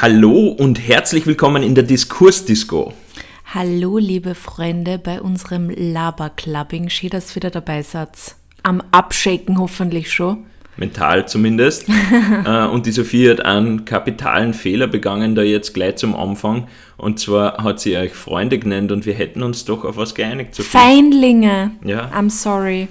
Hallo und herzlich willkommen in der Diskursdisco. Hallo, liebe Freunde, bei unserem Laberclubbing. Schön, dass wieder dabei seid. Am Abschaken hoffentlich schon. Mental zumindest. Äh, und die Sophie hat einen kapitalen Fehler begangen, da jetzt gleich zum Anfang. Und zwar hat sie euch Freunde genannt und wir hätten uns doch auf was geeinigt. Sophie. Feinlinge. Ja. I'm sorry.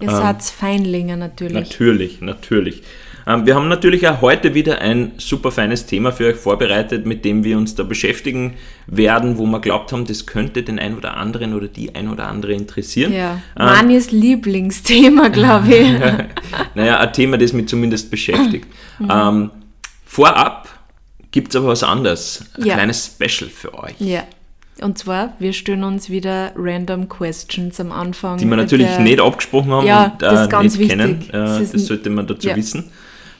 Ihr Ähm, seid Feinlinge natürlich. Natürlich, natürlich. Ähm, wir haben natürlich auch heute wieder ein super feines Thema für euch vorbereitet, mit dem wir uns da beschäftigen werden, wo wir glaubt haben, das könnte den ein oder anderen oder die ein oder andere interessieren. Ja. Ähm, Manis Lieblingsthema, glaube ich. Naja, ein Thema, das mich zumindest beschäftigt. Mhm. Ähm, vorab gibt es aber was anderes. Ein Ja. kleines Special für euch. ja. Und zwar, wir stellen uns wieder random questions am Anfang. Die wir natürlich der- nicht abgesprochen haben Ja, und äh, das ist ganz nicht kennen. wichtig. Äh, Das das, sollte man dazu ja. wissen.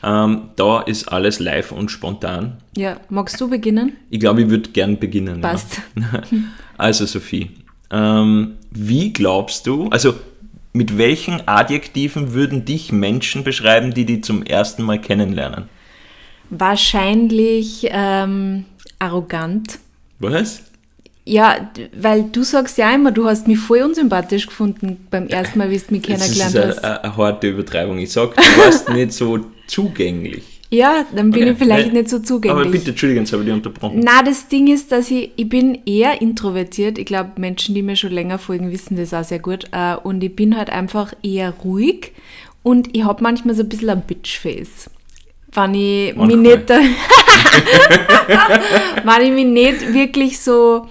Ähm, da ist alles live und spontan. Ja, magst du beginnen? Ich glaube, ich würde gern beginnen. Passt. Ja. Also Sophie, ähm, wie glaubst du, also mit welchen Adjektiven würden dich Menschen beschreiben, die die zum ersten Mal kennenlernen? Wahrscheinlich ähm, arrogant. Was? Ja, weil du sagst ja immer, du hast mich voll unsympathisch gefunden beim ersten Mal, wie du mich Das ist kennengelernt eine, hast. eine, eine harte Übertreibung. Ich sag, du warst nicht so zugänglich. Ja, dann bin Okay. ich vielleicht Nein, nicht so zugänglich. Aber bitte, Entschuldigung, jetzt habe ich dich unterbrochen. Na, das Ding ist, dass ich, ich bin eher introvertiert. Ich glaube, Menschen, die mir schon länger folgen, wissen das auch sehr gut. Äh, Und ich bin halt einfach eher ruhig und ich habe manchmal so ein bisschen ein Bitchface. Wenn ich mich nicht, wenn ich mich nicht wirklich so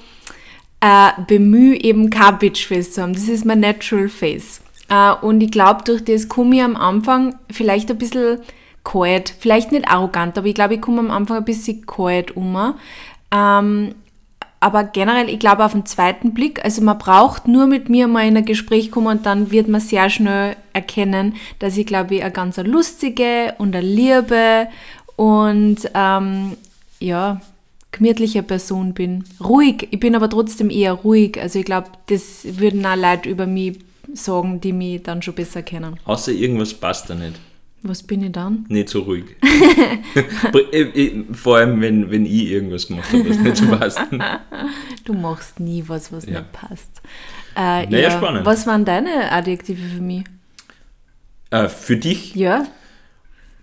äh, bemühe, eben kein Bitchface zu haben. Das ist mein Natural Face. Äh, und ich glaube, durch das komme ich am Anfang vielleicht ein bisschen kalt, vielleicht nicht arrogant, aber ich glaube, ich komme am Anfang ein bisschen kalt um. Ähm, aber generell, ich glaube, auf den zweiten Blick, also man braucht nur mit mir mal in ein Gespräch kommen und dann wird man sehr schnell erkennen, dass ich, glaube ich, eine ganz lustige und eine liebe und ähm, ja, gemütliche Person bin. Ruhig, ich bin aber trotzdem eher ruhig. Also ich glaube, das würden auch Leute über mich sagen, die mich dann schon besser kennen. Außer irgendwas passt da nicht. Was bin ich dann? Nicht so ruhig. Äh, äh, Vor allem, wenn, wenn ich irgendwas gemacht habe, was nicht so passt. Du machst nie was, was Ja. nicht passt. Äh, Naja, spannend. Was waren deine Adjektive für mich? Äh, für dich Ja,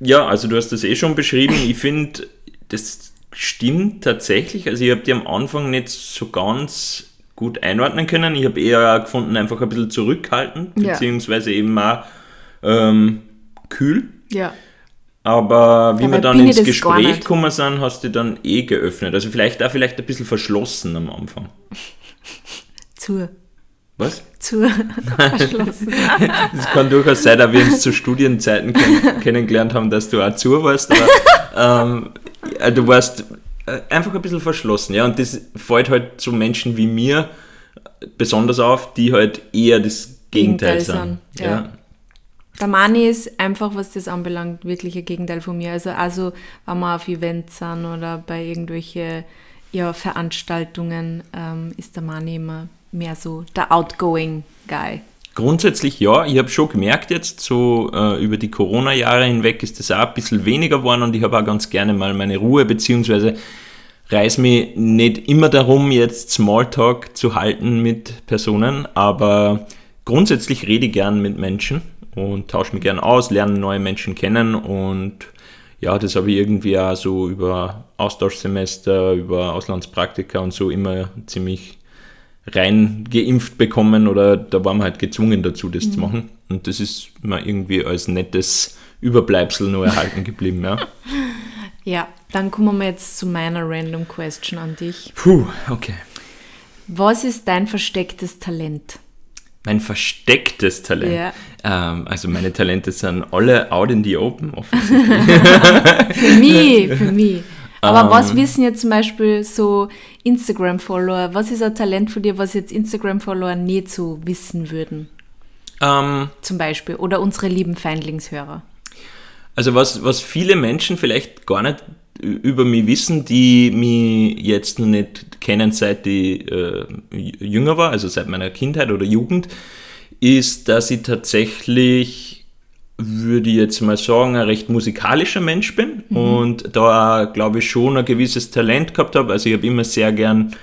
Ja, also du hast das eh schon beschrieben. Ich finde, das stimmt tatsächlich. Also ich habe die am Anfang nicht so ganz gut einordnen können. Ich habe eher gefunden, einfach ein bisschen zurückhaltend, Ja. beziehungsweise eben auch ähm, kühl. ja. Aber wie Dabei wir dann ins Gespräch gekommen sind, hast du dann eh geöffnet. Also vielleicht auch vielleicht ein bisschen verschlossen am Anfang. Zu. Was? Zu. Verschlossen. Es kann durchaus sein, dass wir uns zu Studienzeiten kenn kennengelernt haben, dass du auch zu warst, aber ähm, ja, du warst äh, einfach ein bisschen verschlossen, ja, und das fällt halt zu Menschen wie mir besonders auf, die halt eher das Gegenteil, Gegenteil sind. sind, ja. Der Mani ist einfach, was das anbelangt, wirklich ein Gegenteil von mir. Also, also wenn wir auf Events sind oder bei irgendwelche ja, Veranstaltungen, ähm, ist der Mani immer mehr so der outgoing Guy. Grundsätzlich ja, ich habe schon gemerkt jetzt, so äh, über die Corona-Jahre hinweg ist das auch ein bisschen weniger geworden und ich habe auch ganz gerne mal meine Ruhe, beziehungsweise reiß mich nicht immer darum, jetzt Smalltalk zu halten mit Personen, aber grundsätzlich rede ich gern mit Menschen und tausche mich gern aus, lerne neue Menschen kennen und ja, das habe ich irgendwie auch so über Austauschsemester, über Auslandspraktika und so immer ziemlich rein geimpft bekommen oder da waren wir halt gezwungen dazu, das zu machen. Und das ist mir irgendwie als nettes Überbleibsel nur erhalten geblieben, ja. Ja, dann kommen wir jetzt zu meiner Random Question an dich. Puh, okay. Was ist dein verstecktes Talent? Mein verstecktes Talent. Ja. Ähm, also meine Talente sind alle out in the open, offensichtlich. Für mich, für mich. Aber Ähm. was wissen jetzt zum Beispiel so Instagram-Follower? Was ist ein Talent von dir, was jetzt Instagram-Follower nicht so wissen würden? ähm, Zum Beispiel. Oder unsere lieben Feindlingshörer. Also was, was viele Menschen vielleicht gar nicht über mich wissen, die mich jetzt noch nicht kennen, seit ich äh, jünger war, also seit meiner Kindheit oder Jugend, ist, dass ich tatsächlich würde ich jetzt mal sagen, ein recht musikalischer Mensch bin mhm. und da glaube ich schon ein gewisses Talent gehabt habe. Also ich habe immer sehr gern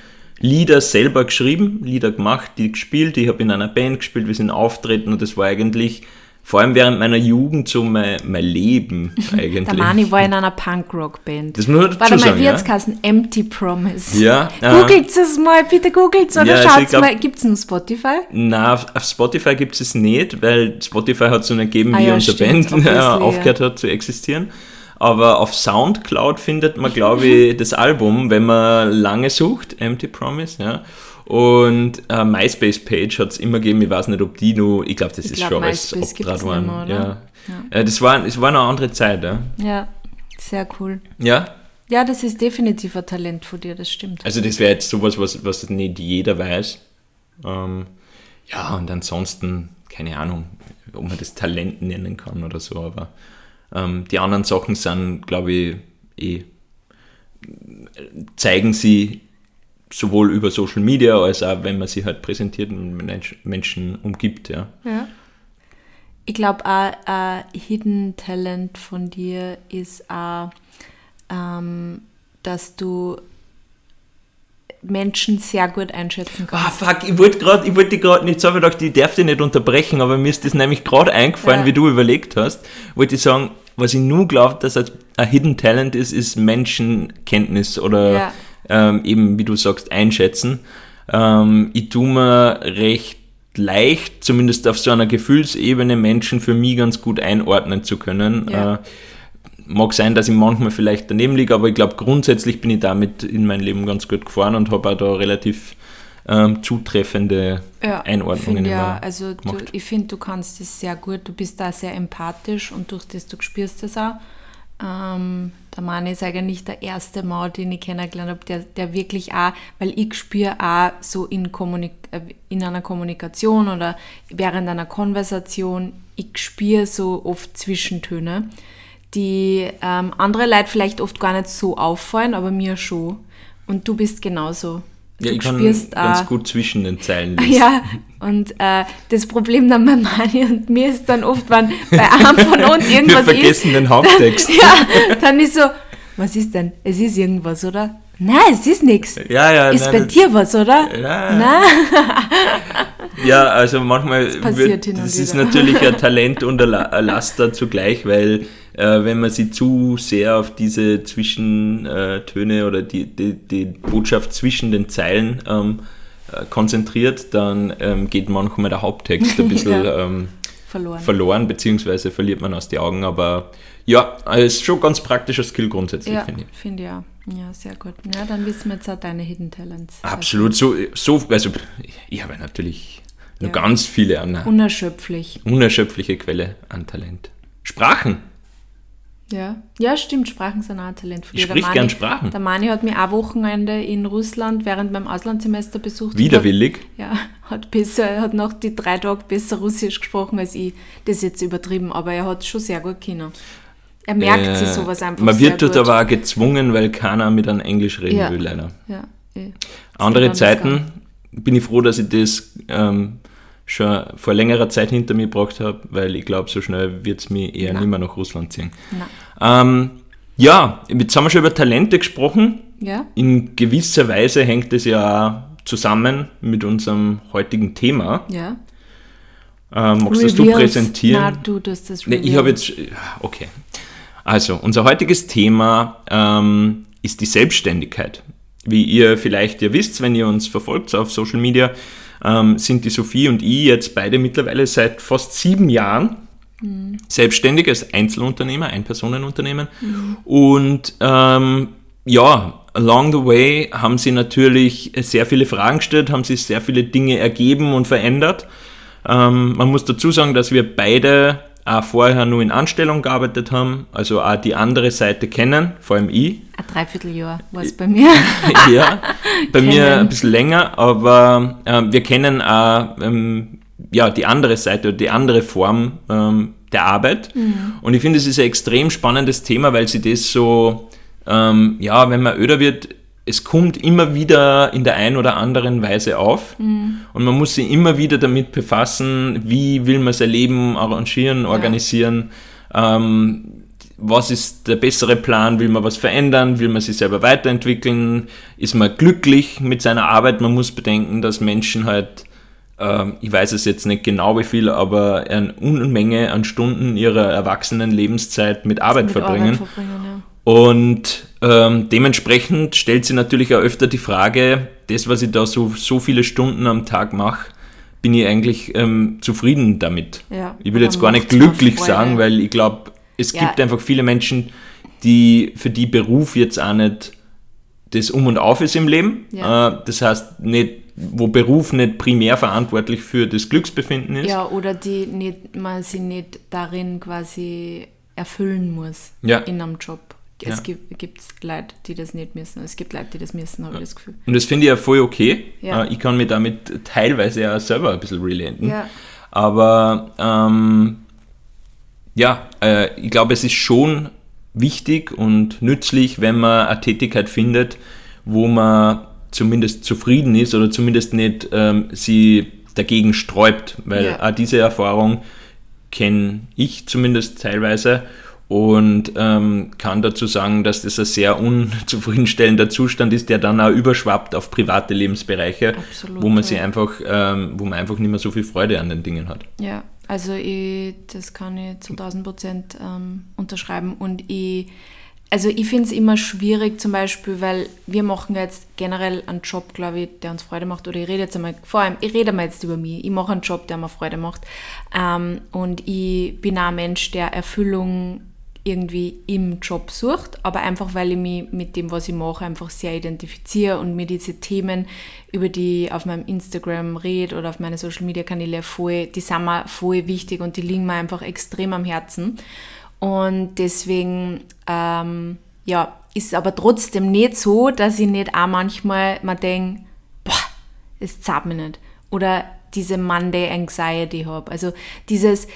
Lieder selber geschrieben, Lieder gemacht, die gespielt. Ich habe in einer Band gespielt, wir sind auftreten und das war eigentlich vor allem während meiner Jugend so mein, mein Leben eigentlich. Der Mani war in einer Punkrock-Band. Das muss man dazu Warte mal, sagen, wie jetzt ja? Empty Promise. Ja. Googelt es mal, bitte googelt es oder ja, schaut also mal. Gibt es einen Spotify? Nein, auf, auf Spotify gibt es nicht, weil Spotify hat so nicht gegeben, ah, wie ja, unsere stimmt, Band aufgehört hat zu existieren. Aber auf Soundcloud findet man, glaube ich, das Album, wenn man lange sucht, Empty Promise, ja. Und äh, MySpace-Page hat es immer gegeben, ich weiß nicht, ob die nur, ich glaube, das ich ist glaub, schon alles abgedreht worden. Mehr, ja. ja. Äh, das, war, das war eine andere Zeit, ja. Ja, sehr cool. Ja? Ja, das ist definitiv ein Talent von dir, das stimmt. Also das wäre jetzt sowas, was, was nicht jeder weiß. Ähm, ja, und ansonsten, keine Ahnung, ob man das Talent nennen kann oder so, aber ähm, die anderen Sachen sind, glaube ich, eh, zeigen sie sowohl über Social Media als auch, wenn man sie halt präsentiert und mit Menschen umgibt. Ja. ja. Ich glaube, ein Hidden Talent von dir ist auch, ähm, dass du Menschen sehr gut einschätzen kannst. Ah, fuck, ich wollte gerade, ich wollte gerade nicht sagen, ich ich darf dich nicht unterbrechen, aber mir ist das nämlich gerade eingefallen, ja. wie du überlegt hast, wollte ich sagen, was ich nur glaube, dass ein Hidden Talent ist, ist Menschenkenntnis oder ja. Ähm, eben, wie du sagst, einschätzen. Ähm, ich tue mir recht leicht, zumindest auf so einer Gefühlsebene, Menschen für mich ganz gut einordnen zu können. Ja. Äh, mag sein, dass ich manchmal vielleicht daneben liege, aber ich glaube, grundsätzlich bin ich damit in mein Leben ganz gut gefahren und habe auch da relativ ähm, zutreffende ja, Einordnungen find, ja, also du, ich finde, du kannst das sehr gut, du bist da sehr empathisch und durch das du spürst das auch. Ähm, der Mann ist eigentlich der erste Mann, den ich kennengelernt habe, der, der wirklich auch, weil ich spüre auch so in, äh, in einer Kommunikation oder während einer Konversation, ich spüre so oft Zwischentöne die ähm, andere Leute vielleicht oft gar nicht so auffallen, aber mir schon. Und du bist genauso. Ja, ich kann spürst, ganz äh, gut zwischen den Zeilen lesen. Ja, und äh, das Problem dann bei Mani und mir ist dann oft, wenn bei einem von uns irgendwas Wir vergessen ist, den Haupttext. Dann, ja, dann ist so, was ist denn? Es ist irgendwas, oder? Nein, es ist nichts. Ja, ja, ist nein, bei dir was, oder? Ja. Nein. ja, also manchmal das, wird, das ist natürlich ein Talent und ein Laster zugleich, weil äh, wenn man sich zu sehr auf diese Zwischentöne oder die, die, die Botschaft zwischen den Zeilen ähm, äh, konzentriert, dann ähm, geht manchmal der Haupttext ein bisschen ja. ähm, verloren. verloren, beziehungsweise verliert man aus den Augen. Aber ja, es ist schon ganz praktischer Skill grundsätzlich, ja, finde ich. Finde ich auch. Ja, sehr gut. Ja, dann wissen wir jetzt auch deine Hidden Talents. Absolut. So, so, also ich habe natürlich ja. noch ganz viele an. Unerschöpflich. Unerschöpfliche Quelle an Talent. Sprachen. Ja, ja, stimmt, Sprachen sind auch ein Talent von dir. Ich sprich gern Sprachen. Der Mani hat mich ein Wochenende in Russland während meinem Auslandssemester besucht. Widerwillig? Hat, ja, hat besser, hat noch die drei Tage besser Russisch gesprochen als ich. Das ist jetzt übertrieben, aber er hat schon sehr gut können. Er merkt äh, sich sowas einfach Man wird dort aber auch gezwungen, weil keiner mit einem Englisch reden ja. will, leider. Ja, eh. Andere Zeiten bin ich froh, dass ich das ähm, schon vor längerer Zeit hinter mir gebracht habe, weil ich glaube, so schnell wird es mich eher Nein. nicht mehr nach Russland ziehen. Ähm, ja, jetzt haben wir schon über Talente gesprochen. Ja. In gewisser Weise hängt es ja zusammen mit unserem heutigen Thema. Ja. Ähm, magst Reveals. das du präsentieren? Na, du das das nee, Ich habe jetzt. Okay. Also, unser heutiges Thema ähm, ist die Selbstständigkeit. Wie ihr vielleicht ja wisst, wenn ihr uns verfolgt auf Social Media, ähm, sind die Sophie und ich jetzt beide mittlerweile seit fast sieben Jahren mhm. selbstständig als Einzelunternehmer, Einpersonenunternehmen. Mhm. Und ähm, ja, along the way haben sie natürlich sehr viele Fragen gestellt, haben sich sehr viele Dinge ergeben und verändert. Ähm, man muss dazu sagen, dass wir beide auch vorher nur in Anstellung gearbeitet haben, also auch die andere Seite kennen, vor allem ich. Ein Dreivierteljahr war es bei mir. ja, bei kennen. mir ein bisschen länger, aber äh, wir kennen auch ähm, ja, die andere Seite oder die andere Form ähm, der Arbeit. Mhm. Und ich finde, es ist ein extrem spannendes Thema, weil sie das so, ähm, ja, wenn man öder wird, es kommt immer wieder in der einen oder anderen Weise auf. Mhm. und man muss sich immer wieder damit befassen, wie will man sein Leben arrangieren, organisieren, ähm, was ist der bessere Plan, will man was verändern, will man sich selber weiterentwickeln, ist man glücklich mit seiner Arbeit, man muss bedenken, dass Menschen halt, ähm, ich weiß es jetzt nicht genau wie viel, aber eine Unmenge an Stunden ihrer erwachsenen Lebenszeit mit Arbeit Mit verbringen. Arbeit verbringen ja. Und ähm, dementsprechend stellt sich natürlich auch öfter die Frage, das, was ich da so, so viele Stunden am Tag mache, bin ich eigentlich ähm, zufrieden damit. Ja, ich will jetzt gar nicht glücklich sagen, weil ich glaube, es Ja. gibt einfach viele Menschen, die für die Beruf jetzt auch nicht das Um und Auf ist im Leben. Ja. Äh, das heißt, nicht, wo Beruf nicht primär verantwortlich für das Glücksbefinden ist. Ja, oder die nicht, man sie nicht darin quasi erfüllen muss in einem Job. Ja. Es gibt gibt's Leute, die das nicht müssen. Es gibt Leute, die das müssen, habe ich das Gefühl. Und das finde ich ja voll okay. Ja. Äh, Ich kann mich damit teilweise ja selber ein bisschen relaten. Ja. Aber ähm, ja, äh, ich glaube, es ist schon wichtig und nützlich, wenn man eine Tätigkeit findet, wo man zumindest zufrieden ist oder zumindest nicht ähm, sie dagegen sträubt, weil Ja. auch diese Erfahrung kenne ich zumindest teilweise und ähm, kann dazu sagen, dass das ein sehr unzufriedenstellender Zustand ist, der dann auch überschwappt auf private Lebensbereiche, Absolut, wo man ja. einfach, ähm, wo man einfach nicht mehr so viel Freude an den Dingen hat. Ja, also ich, das kann ich zu 1000 Prozent ähm, unterschreiben. Und ich, also ich finde es immer schwierig, zum Beispiel, weil wir machen jetzt generell einen Job, glaube ich, der uns Freude macht. Oder ich rede jetzt einmal, vor allem, ich rede mal jetzt über mich. Ich mache einen Job, der mir Freude macht. Ähm, und ich bin auch ein Mensch, der Erfüllung irgendwie im Job sucht, aber einfach weil ich mich mit dem, was ich mache, einfach sehr identifiziere und mir diese Themen, über die ich auf meinem Instagram rede oder auf meine Social Media Kanäle voll, die sind mir voll wichtig und die liegen mir einfach extrem am Herzen. Und deswegen, ähm, ja, ist aber trotzdem nicht so, dass ich nicht auch manchmal mal denke, boah, es zahlt mir nicht. Oder diese Monday Anxiety habe. Also dieses,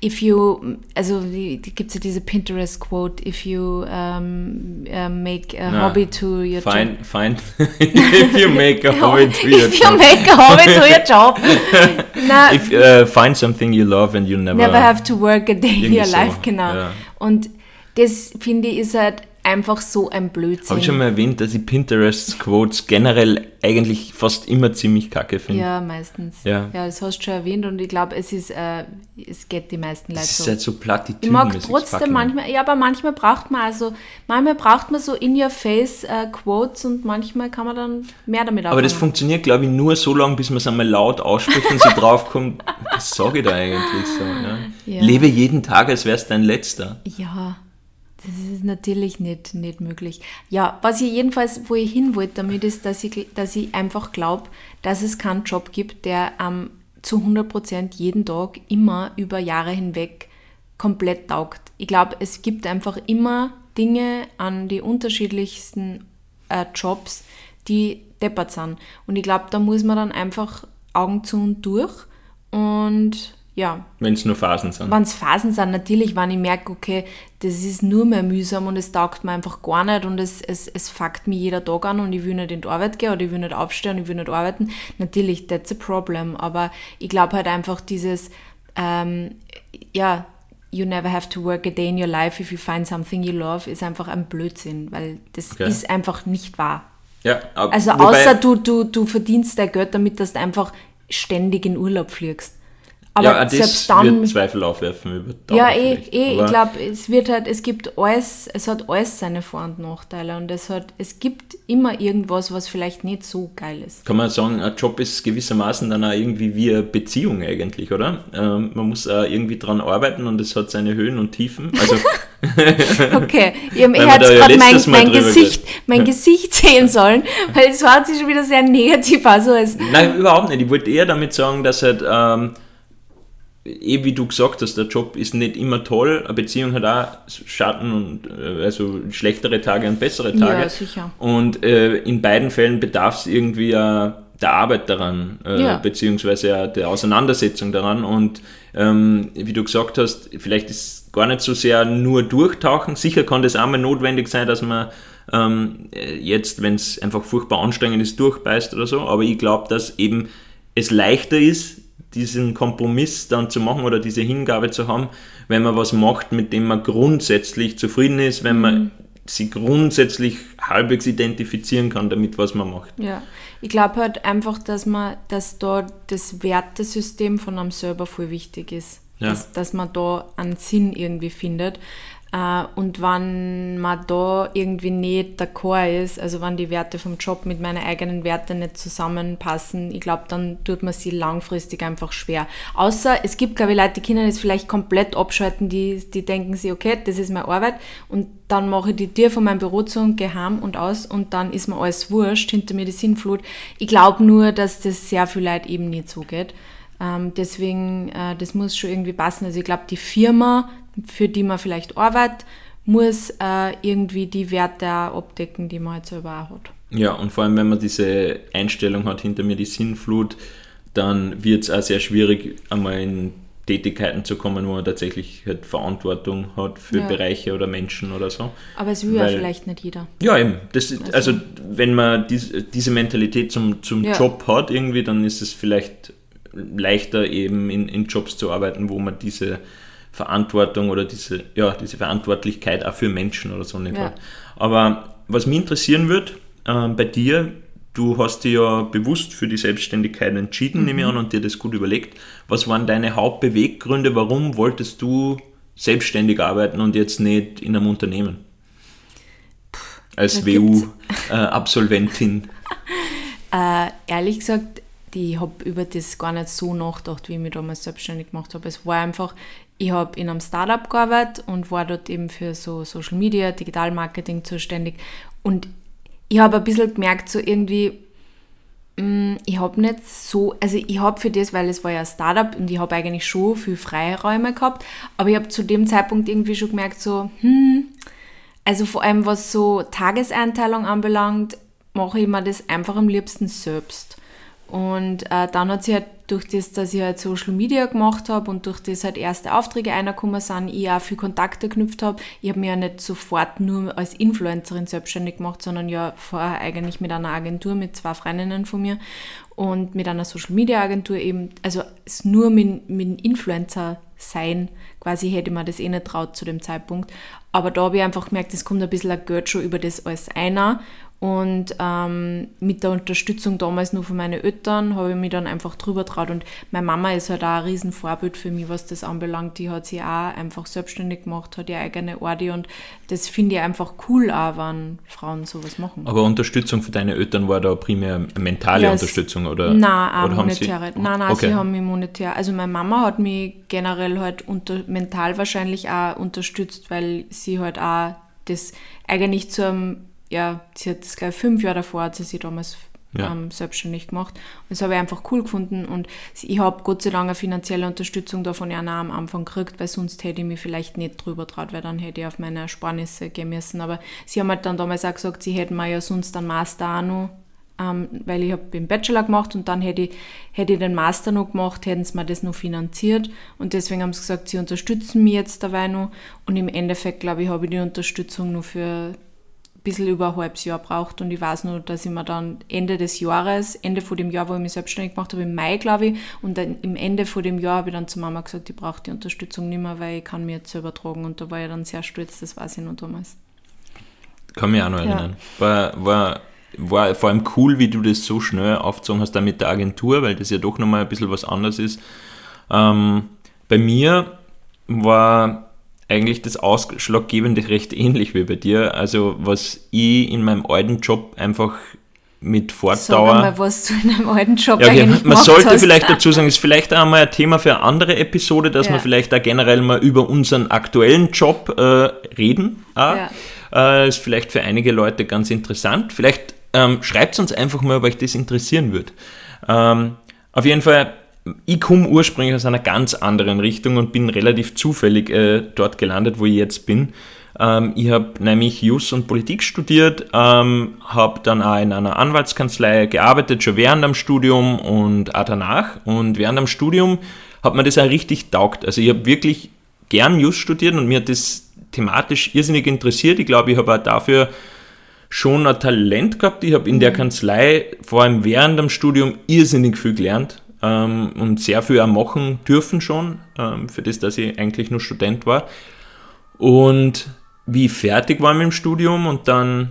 if you, also gibt es ja diese Pinterest-Quote, if you um, uh, make a Na, hobby to your job. Fine, fine. if you make a hobby to your if you job. make a hobby to your job. Na, If uh, find something you love and you never, never have to work a day in your so, life, genau. ja. Und das, finde ich, ist halt einfach so ein Blödsinn. Habe ich schon mal erwähnt, dass ich Pinterest-Quotes generell eigentlich fast immer ziemlich kacke finde. Ja, meistens. Ja. ja, das hast du schon erwähnt und ich glaube, es ist, äh, es geht die meisten Leute Das ist so. halt so Plattitüden. Ich mag trotzdem manchmal, ja, aber manchmal braucht man also, manchmal braucht man so in-your-face äh, Quotes und manchmal kann man dann mehr damit Aber das funktioniert, glaube ich, nur so lange, bis man es einmal laut ausspricht und so draufkommt, was sage ich da eigentlich so? Ja? Ja. Lebe jeden Tag, als wäre es dein letzter. Ja, das ist natürlich nicht, nicht möglich. Ja, was ich jedenfalls, wo ich hin wollte damit, ist, dass ich, dass ich einfach glaube, dass es keinen Job gibt, der ähm, zu 100% jeden Tag immer über Jahre hinweg komplett taugt. Ich glaube, es gibt einfach immer Dinge an die unterschiedlichsten äh, Jobs, die deppert sind. Und ich glaube, da muss man dann einfach Augen zu und durch und ja, Wenn es nur Phasen sind. wenn es Phasen sind, natürlich, wenn ich merke, okay, das ist nur mehr mühsam und es taugt mir einfach gar nicht und es, es, es fuckt mich jeder Tag an und ich will nicht in die Arbeit gehen oder ich will nicht aufstehen, ich will nicht arbeiten, natürlich, that's a problem. Aber ich glaube halt einfach dieses, ähm, ja, you never have to work a day in your life if you find something you love, ist einfach ein Blödsinn, weil das Okay. ist einfach nicht wahr. Ja, Also außer du, du, du verdienst dein Geld damit, dass du einfach ständig in Urlaub fliegst. Aber ja, das selbst dann wird Zweifel aufwerfen über Dauer ja, eh, eh ich glaube, es wird halt, es gibt alles, es hat alles seine Vor- und Nachteile und es hat, es gibt immer irgendwas, was vielleicht nicht so geil ist. kann man sagen, ein Job ist gewissermaßen dann auch irgendwie wie eine Beziehung eigentlich, oder? Ähm, man muss auch irgendwie dran arbeiten und es hat seine Höhen und Tiefen. Also Okay, ich habe ja gerade mein, mein, Gesicht, mein Gesicht sehen sollen, weil es hört sich schon wieder sehr negativ an, so als, Nein, überhaupt nicht. Ich wollte eher damit sagen, dass halt, ähm, eh wie du gesagt hast, der Job ist nicht immer toll, eine Beziehung hat auch Schatten und äh, also schlechtere Tage und bessere Tage. Ja, sicher. Und äh, in beiden Fällen bedarf es irgendwie äh, der Arbeit daran, äh, Ja. beziehungsweise auch der Auseinandersetzung daran. Und ähm, wie du gesagt hast, vielleicht ist gar nicht so sehr nur durchtauchen. Sicher kann das auch mal notwendig sein, dass man ähm, jetzt, wenn es einfach furchtbar anstrengend ist, durchbeißt oder so. Aber ich glaube, dass eben es leichter ist, diesen Kompromiss dann zu machen oder diese Hingabe zu haben, wenn man was macht, mit dem man grundsätzlich zufrieden ist, wenn man mhm. sich grundsätzlich halbwegs identifizieren kann damit, was man macht. Ja, ich glaube halt einfach, dass man, dass da das Wertesystem von einem selber voll wichtig ist. Ja. Dass, dass man da einen Sinn irgendwie findet. Äh, und wenn man da irgendwie nicht d'accord ist, also wenn die Werte vom Job mit meinen eigenen Werten nicht zusammenpassen, ich glaube, dann tut man sie langfristig einfach schwer. Außer es gibt, glaube ich, Leute, die können das vielleicht komplett abschalten, die, die denken sich, okay, das ist meine Arbeit und dann mache ich die Tür von meinem Büro zu und gehe heim und aus und dann ist mir alles wurscht, hinter mir die Sinnflut. Ich glaube nur, dass das sehr viel Leute eben nicht so geht. Ähm, deswegen, äh, das muss schon irgendwie passen. Also ich glaube, die Firma, für die man vielleicht arbeitet, muss äh, irgendwie die Werte abdecken, die man halt selber auch hat. Ja, und vor allem, wenn man diese Einstellung hat, hinter mir die Sinnflut, dann wird es auch sehr schwierig, einmal in Tätigkeiten zu kommen, wo man tatsächlich halt Verantwortung hat für ja. Bereiche oder Menschen oder so. Aber es will Weil, ja vielleicht nicht jeder. Ja, eben. Das, also, also wenn man dies, diese Mentalität zum, zum ja. Job hat, irgendwie, dann ist es vielleicht leichter, eben in, in Jobs zu arbeiten, wo man diese Verantwortung oder diese, ja, diese Verantwortlichkeit auch für Menschen oder so nicht ja. hat. Aber was mich interessieren wird, äh, bei dir, du hast dich ja bewusst für die Selbstständigkeit entschieden, mhm. nehme ich an, und dir das gut überlegt. Was waren deine Hauptbeweggründe? Warum wolltest du selbstständig arbeiten und jetzt nicht in einem Unternehmen? Als WU-Absolventin. Äh, äh, ehrlich gesagt, ich habe über das gar nicht so nachgedacht, wie ich mich damals selbstständig gemacht habe. Es war einfach, ich habe in einem Startup gearbeitet und war dort eben für so Social Media, Digital Marketing zuständig. Und ich habe ein bisschen gemerkt, so irgendwie, mm, ich habe nicht so, also ich habe für das, weil es war ja ein Startup und ich habe eigentlich schon viel Freiräume gehabt, aber ich habe zu dem Zeitpunkt irgendwie schon gemerkt, so, hm, also vor allem was so Tageseinteilung anbelangt, mache ich mir das einfach am liebsten selbst. Und äh, dann hat sie halt durch das, dass ich halt Social Media gemacht habe und durch das halt erste Aufträge reingekommen sind, ich auch viel Kontakte geknüpft habe. Ich habe mich ja nicht sofort nur als Influencerin selbstständig gemacht, sondern ja vorher eigentlich mit einer Agentur, mit zwei Freundinnen von mir und mit einer Social Media Agentur eben, also es nur mit, mit Influencer sein, quasi hätte man das eh nicht traut zu dem Zeitpunkt. Aber da habe ich einfach gemerkt, es kommt ein bisschen ein Geld schon über das alles einer und ähm, mit der Unterstützung damals nur von meinen Eltern habe ich mich dann einfach drüber traut. Und meine Mama ist halt auch ein Riesenvorbild für mich, was das anbelangt. Die hat sich auch einfach selbstständig gemacht, hat ihre eigene Ordi und das finde ich einfach cool auch, wenn Frauen sowas machen. Aber Unterstützung für deine Eltern war da primär mentale ja, Unterstützung oder? Nein, auch oder monetäre. Sie, nein, nein, okay. sie haben mich monetär. Also meine Mama hat mich generell halt unter, mental wahrscheinlich auch unterstützt, weil sie halt auch das eigentlich zu einem ja, sie hat das gleich fünf Jahre davor, hat sie sich damals ja. ähm, selbstständig gemacht. Und das habe ich einfach cool gefunden und ich habe Gott sei Dank eine finanzielle Unterstützung davon ja am Anfang gekriegt, weil sonst hätte ich mich vielleicht nicht drüber traut, weil dann hätte ich auf meine Ersparnisse gehen müssen. Aber sie haben halt dann damals auch gesagt, sie hätten mir ja sonst einen Master auch noch ähm, weil ich habe den Bachelor gemacht und dann hätte ich, hätte ich den Master noch gemacht, hätten sie mir das noch finanziert und deswegen haben sie gesagt, sie unterstützen mich jetzt dabei noch und im Endeffekt, glaube ich, habe ich die Unterstützung nur für bisschen über ein halbes Jahr braucht und ich weiß nur, dass ich mir dann Ende des Jahres, Ende von dem Jahr, wo ich mich selbstständig gemacht habe, im Mai, glaube ich, und dann im Ende von dem Jahr habe ich dann zu Mama gesagt, ich brauche die Unterstützung nicht mehr, weil ich kann mir jetzt selber tragen und da war ich dann sehr stolz, das weiß ich noch damals. Kann mich auch noch erinnern. Ja. War, war, war vor allem cool, wie du das so schnell aufgezogen hast, dann mit der Agentur, weil das ja doch nochmal ein bisschen was anderes ist. Ähm, bei mir war eigentlich das Ausschlaggebende recht ähnlich wie bei dir. Also was ich in meinem alten Job einfach mit Fortdauer. Sag mal, was du in einem alten Job ja, okay, eigentlich Man sollte hast. vielleicht dazu sagen, ist vielleicht auch mal ein Thema für eine andere Episode, dass ja. wir vielleicht da generell mal über unseren aktuellen Job äh, reden. Ja. Äh, ist vielleicht für einige Leute ganz interessant. Vielleicht ähm, schreibt uns einfach mal, ob euch das interessieren wird. Ähm, auf jeden Fall ich komme ursprünglich aus einer ganz anderen Richtung und bin relativ zufällig äh, dort gelandet, wo ich jetzt bin. Ähm, ich habe nämlich Jus und Politik studiert, ähm, habe dann auch in einer Anwaltskanzlei gearbeitet, schon während dem Studium und auch danach. Und während dem Studium hat mir das auch richtig taugt. Also ich habe wirklich gern Just studiert und mir hat das thematisch irrsinnig interessiert. Ich glaube, ich habe auch dafür schon ein Talent gehabt. Ich habe in der Kanzlei, vor allem während dem Studium, irrsinnig viel gelernt ähm, und sehr viel auch machen dürfen schon, ähm, für das, dass ich eigentlich nur Student war. Und wie ich fertig war mit dem Studium und dann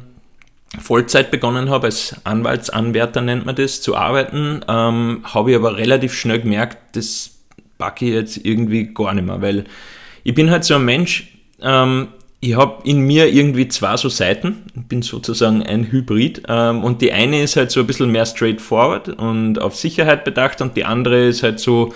Vollzeit begonnen habe, als Anwaltsanwärter nennt man das, zu arbeiten, ähm, habe ich aber relativ schnell gemerkt, das packe ich jetzt irgendwie gar nicht mehr, weil ich bin halt so ein Mensch, ähm, ich habe in mir irgendwie zwei so Seiten, bin sozusagen ein Hybrid und die eine ist halt so ein bisschen mehr straightforward und auf Sicherheit bedacht und die andere ist halt so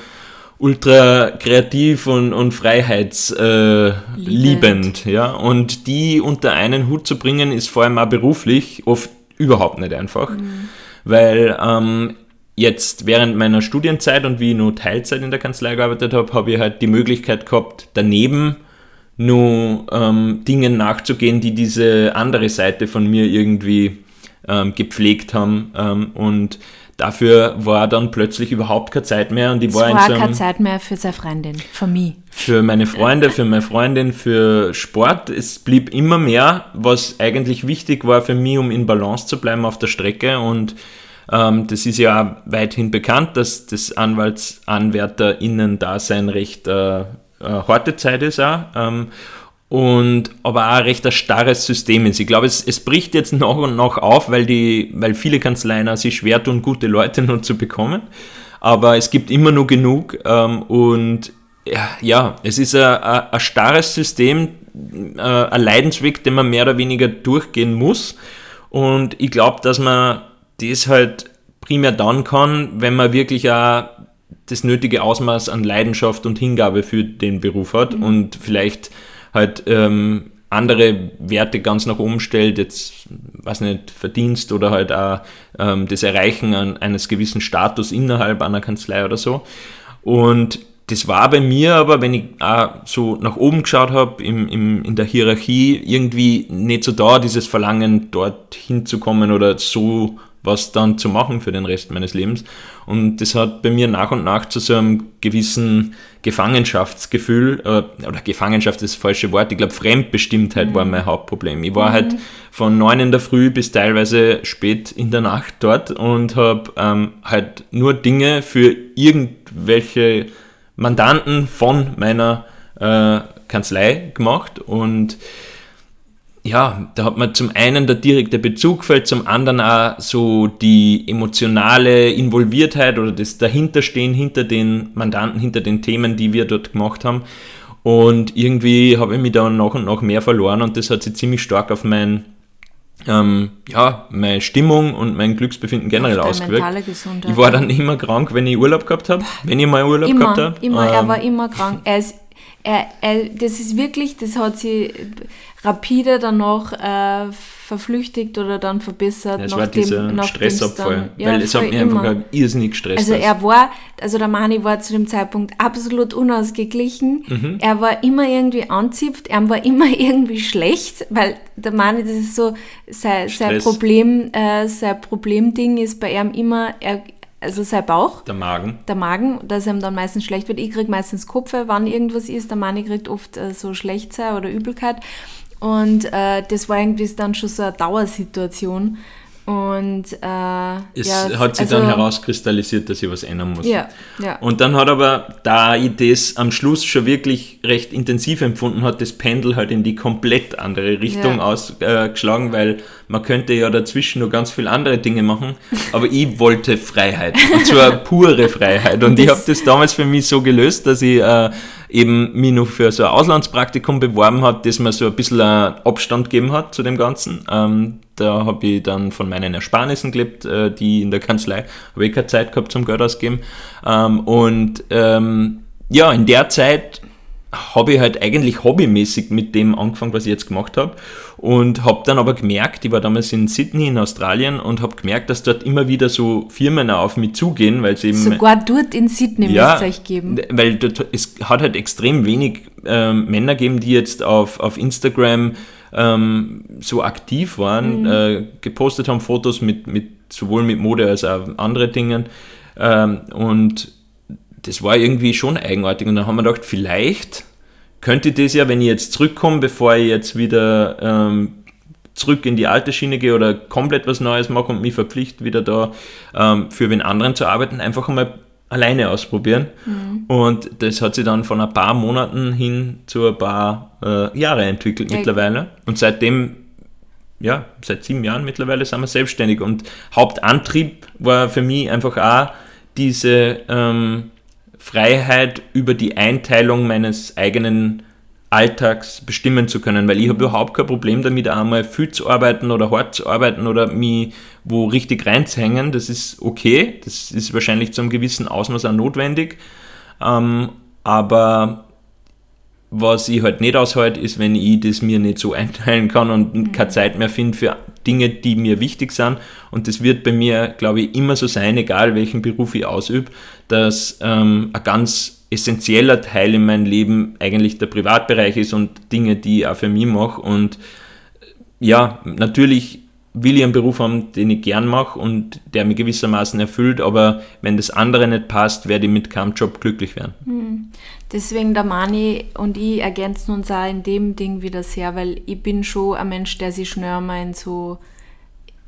ultra kreativ und, und freiheitsliebend. Äh, ja? Und die unter einen Hut zu bringen, ist vor allem auch beruflich oft überhaupt nicht einfach. Mhm. Weil ähm, jetzt während meiner Studienzeit und wie ich nur Teilzeit in der Kanzlei gearbeitet habe, habe ich halt die Möglichkeit gehabt, daneben nur ähm, Dingen nachzugehen, die diese andere Seite von mir irgendwie ähm, gepflegt haben. Ähm, und dafür war dann plötzlich überhaupt keine Zeit mehr und ich war, es war in so keine Zeit mehr für seine Freundin, für mich. Für meine Freunde, für meine Freundin, für Sport. Es blieb immer mehr, was eigentlich wichtig war für mich, um in Balance zu bleiben auf der Strecke und ähm, das ist ja weithin bekannt, dass das AnwaltsanwärterInnen-Dasein recht äh, äh, harte Zeit ist auch. Ähm, und aber auch ein recht ein starres System ist. Ich glaube, es, es bricht jetzt noch und noch auf, weil, die, weil viele Kanzleien sich schwer tun, gute Leute nur zu bekommen. Aber es gibt immer nur genug ähm, und ja, es ist ein, ein, ein starres System, äh, ein Leidensweg, den man mehr oder weniger durchgehen muss. Und ich glaube, dass man das halt primär dann kann, wenn man wirklich auch das nötige Ausmaß an Leidenschaft und Hingabe für den Beruf hat mhm. und vielleicht halt ähm, andere Werte ganz nach oben stellt, jetzt, weiß nicht, Verdienst oder halt auch ähm, das Erreichen an, eines gewissen Status innerhalb einer Kanzlei oder so. Und das war bei mir aber, wenn ich auch so nach oben geschaut habe, im, im, in der Hierarchie, irgendwie nicht so da, dieses Verlangen, dort hinzukommen oder so was dann zu machen für den Rest meines Lebens. Und das hat bei mir nach und nach zu so einem gewissen Gefangenschaftsgefühl, äh, oder Gefangenschaft ist das falsche Wort, ich glaube Fremdbestimmtheit mhm. war mein Hauptproblem. Ich war mhm. halt von neun in der Früh bis teilweise spät in der Nacht dort und habe ähm, halt nur Dinge für irgendwelche Mandanten von meiner äh, Kanzlei gemacht und ja, da hat man zum einen der direkte Bezug fällt, zum anderen auch so die emotionale Involviertheit oder das Dahinterstehen hinter den Mandanten, hinter den Themen, die wir dort gemacht haben. Und irgendwie habe ich mich da nach und nach mehr verloren und das hat sich ziemlich stark auf mein, ähm, ja, meine Stimmung und mein Glücksbefinden generell ausgewirkt. Ich war dann immer krank, wenn ich Urlaub gehabt habe, wenn ich mal Urlaub immer, gehabt habe. Immer, ähm, er war immer krank. Er ist, er, er, das ist wirklich, das hat sie rapide dann noch äh, verflüchtigt oder dann verbessert. Ja, es war dieser Stressabfall, ja, weil es hat mir immer. einfach irrsinnig gestresst. Also er war, also der Mani war zu dem Zeitpunkt absolut unausgeglichen. Mhm. Er war immer irgendwie anzipft, er war immer irgendwie schlecht, weil der Mani, das ist so sein, sein Problem, äh, sein Problemding ist bei ihm immer, er, also sein Bauch. Der Magen. Der Magen, dass ihm dann meistens schlecht wird. Ich kriege meistens Kopfe, wann irgendwas ist. Der Mani kriegt oft äh, so schlecht sein oder Übelkeit. Und äh, das war irgendwie dann schon so eine Dauersituation. Und äh, es ja, hat sich also, dann herauskristallisiert, dass ich was ändern muss. Ja, ja. Und dann hat aber, da ich das am Schluss schon wirklich recht intensiv empfunden hat, das Pendel halt in die komplett andere Richtung ja. ausgeschlagen, äh, weil man könnte ja dazwischen nur ganz viele andere Dinge machen, aber ich wollte Freiheit. Und zwar pure Freiheit. Und ich habe das damals für mich so gelöst, dass ich äh, eben mich noch für so ein Auslandspraktikum beworben habe, das mir so ein bisschen Abstand gegeben hat zu dem Ganzen. Ähm, da habe ich dann von meinen Ersparnissen gelebt, äh, die in der Kanzlei, habe ich keine Zeit gehabt zum Geld ausgeben. Ähm, und ähm, ja, in der Zeit habe ich halt eigentlich hobbymäßig mit dem angefangen, was ich jetzt gemacht habe. Und habe dann aber gemerkt, ich war damals in Sydney in Australien und habe gemerkt, dass dort immer wieder so Firmen auf mich zugehen, weil sie eben. Sogar dort in Sydney ja, müsst ihr euch geben. Weil dort, es hat halt extrem wenig ähm, Männer gegeben, die jetzt auf, auf Instagram ähm, so aktiv waren, mhm. äh, gepostet haben Fotos mit, mit sowohl mit Mode als auch andere Dingen. Ähm, und das war irgendwie schon eigenartig. Und dann haben wir gedacht, vielleicht könnte ich das ja, wenn ich jetzt zurückkomme, bevor ich jetzt wieder ähm, zurück in die alte Schiene gehe oder komplett was Neues mache und mich verpflichte, wieder da ähm, für wen anderen zu arbeiten, einfach einmal alleine ausprobieren. Mhm. Und das hat sich dann von ein paar Monaten hin zu ein paar äh, Jahre entwickelt mittlerweile. Und seitdem, ja, seit sieben Jahren mittlerweile sind wir selbstständig. Und Hauptantrieb war für mich einfach auch diese ähm, Freiheit über die Einteilung meines eigenen Alltags bestimmen zu können, weil ich habe überhaupt kein Problem damit, einmal viel zu arbeiten oder hart zu arbeiten oder mich wo richtig reinzuhängen. Das ist okay, das ist wahrscheinlich zu einem gewissen Ausmaß auch notwendig. Ähm, aber was ich halt nicht aushalte, ist, wenn ich das mir nicht so einteilen kann und mhm. keine Zeit mehr finde für Dinge, die mir wichtig sind. Und das wird bei mir, glaube ich, immer so sein, egal welchen Beruf ich ausübe, dass ähm, ein ganz essentieller Teil in meinem Leben eigentlich der Privatbereich ist und Dinge, die ich auch für mich mache. Und ja, natürlich will ich einen Beruf haben, den ich gern mache und der mich gewissermaßen erfüllt, aber wenn das andere nicht passt, werde ich mit keinem Job glücklich werden. Hm. Deswegen der Mani und ich ergänzen uns auch in dem Ding wieder sehr, weil ich bin schon ein Mensch, der sich schnell mal in so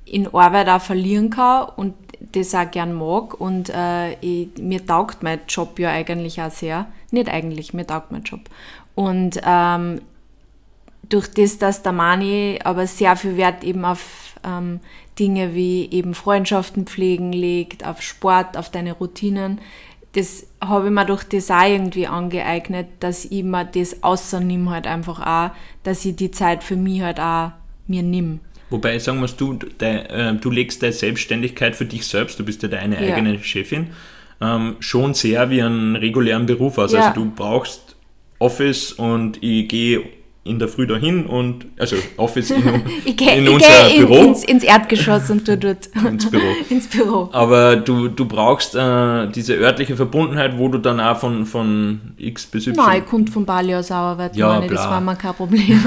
in Arbeit auch verlieren kann und das auch gern mag und äh, ich, mir taugt mein Job ja eigentlich auch sehr. Nicht eigentlich, mir taugt mein Job. Und ähm, durch das, dass der Mani aber sehr viel Wert eben auf ähm, Dinge wie eben Freundschaften pflegen legt, auf Sport, auf deine Routinen, das habe ich mir durch das auch irgendwie angeeignet, dass ich mir das außernimm halt einfach auch, dass ich die Zeit für mich halt auch mir nimm. Wobei, sagen wir du, de, äh, du legst deine Selbstständigkeit für dich selbst, du bist ja deine ja. eigene Chefin, ähm, schon sehr wie einen regulären Beruf aus. Ja. Also du brauchst Office und ich gehe in der Früh dahin und also Office in, ich geh, in ich unser in, Büro. Ins, ins, Erdgeschoss und du dort ins Büro. ins Büro. Aber du, du brauchst äh, diese örtliche Verbundenheit, wo du dann auch von, von X bis Y. Nein, ich konnte von Bali aus arbeiten, ja, meine, das war mir kein Problem.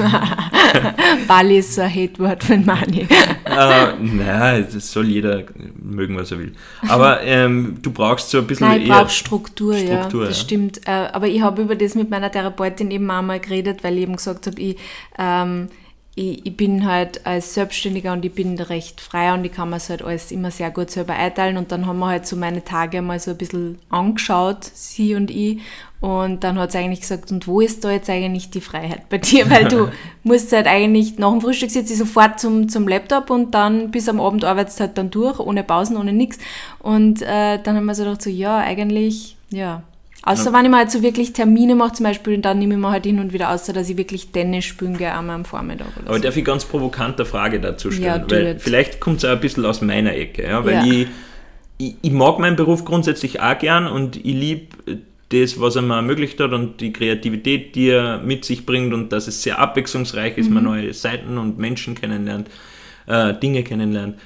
Bali ist so ein Hate-Wort für Money. äh, nein, das soll jeder mögen, was er will. Aber ähm, du brauchst so ein bisschen Nein, ich eher Struktur, Struktur, ja, das ja. stimmt. Äh, aber ich habe über das mit meiner Therapeutin eben einmal geredet, weil ich eben gesagt gesagt habe, ich, ähm, ich, ich, bin halt als Selbstständiger und ich bin recht frei und ich kann mir halt alles immer sehr gut selber einteilen und dann haben wir halt so meine Tage mal so ein bisschen angeschaut, sie und ich und dann hat sie eigentlich gesagt, und wo ist da jetzt eigentlich die Freiheit bei dir? Weil du musst halt eigentlich, nach dem Frühstück sitzt ich sofort zum, zum Laptop und dann bis am Abend arbeitest halt dann durch, ohne Pausen, ohne nichts. Und äh, dann haben wir so gedacht, so ja, eigentlich, ja, Außer ja. wenn ich mal halt so wirklich Termine mache, zum Beispiel, dann nehme ich mir halt hin und wieder außer, dass ich wirklich Tennis spielen gehe, einmal am Vormittag. Oder Aber so. darf ich ganz provokante Frage dazu stellen? Ja, weil vielleicht kommt es auch ein bisschen aus meiner Ecke. Ja? Weil ja. Ich, ich, ich, mag meinen Beruf grundsätzlich auch gern und ich liebe das, was er mir ermöglicht hat und die Kreativität, die er mit sich bringt und dass es sehr abwechslungsreich ist, mhm. man neue Seiten und Menschen kennenlernt, äh, Dinge kennenlernt.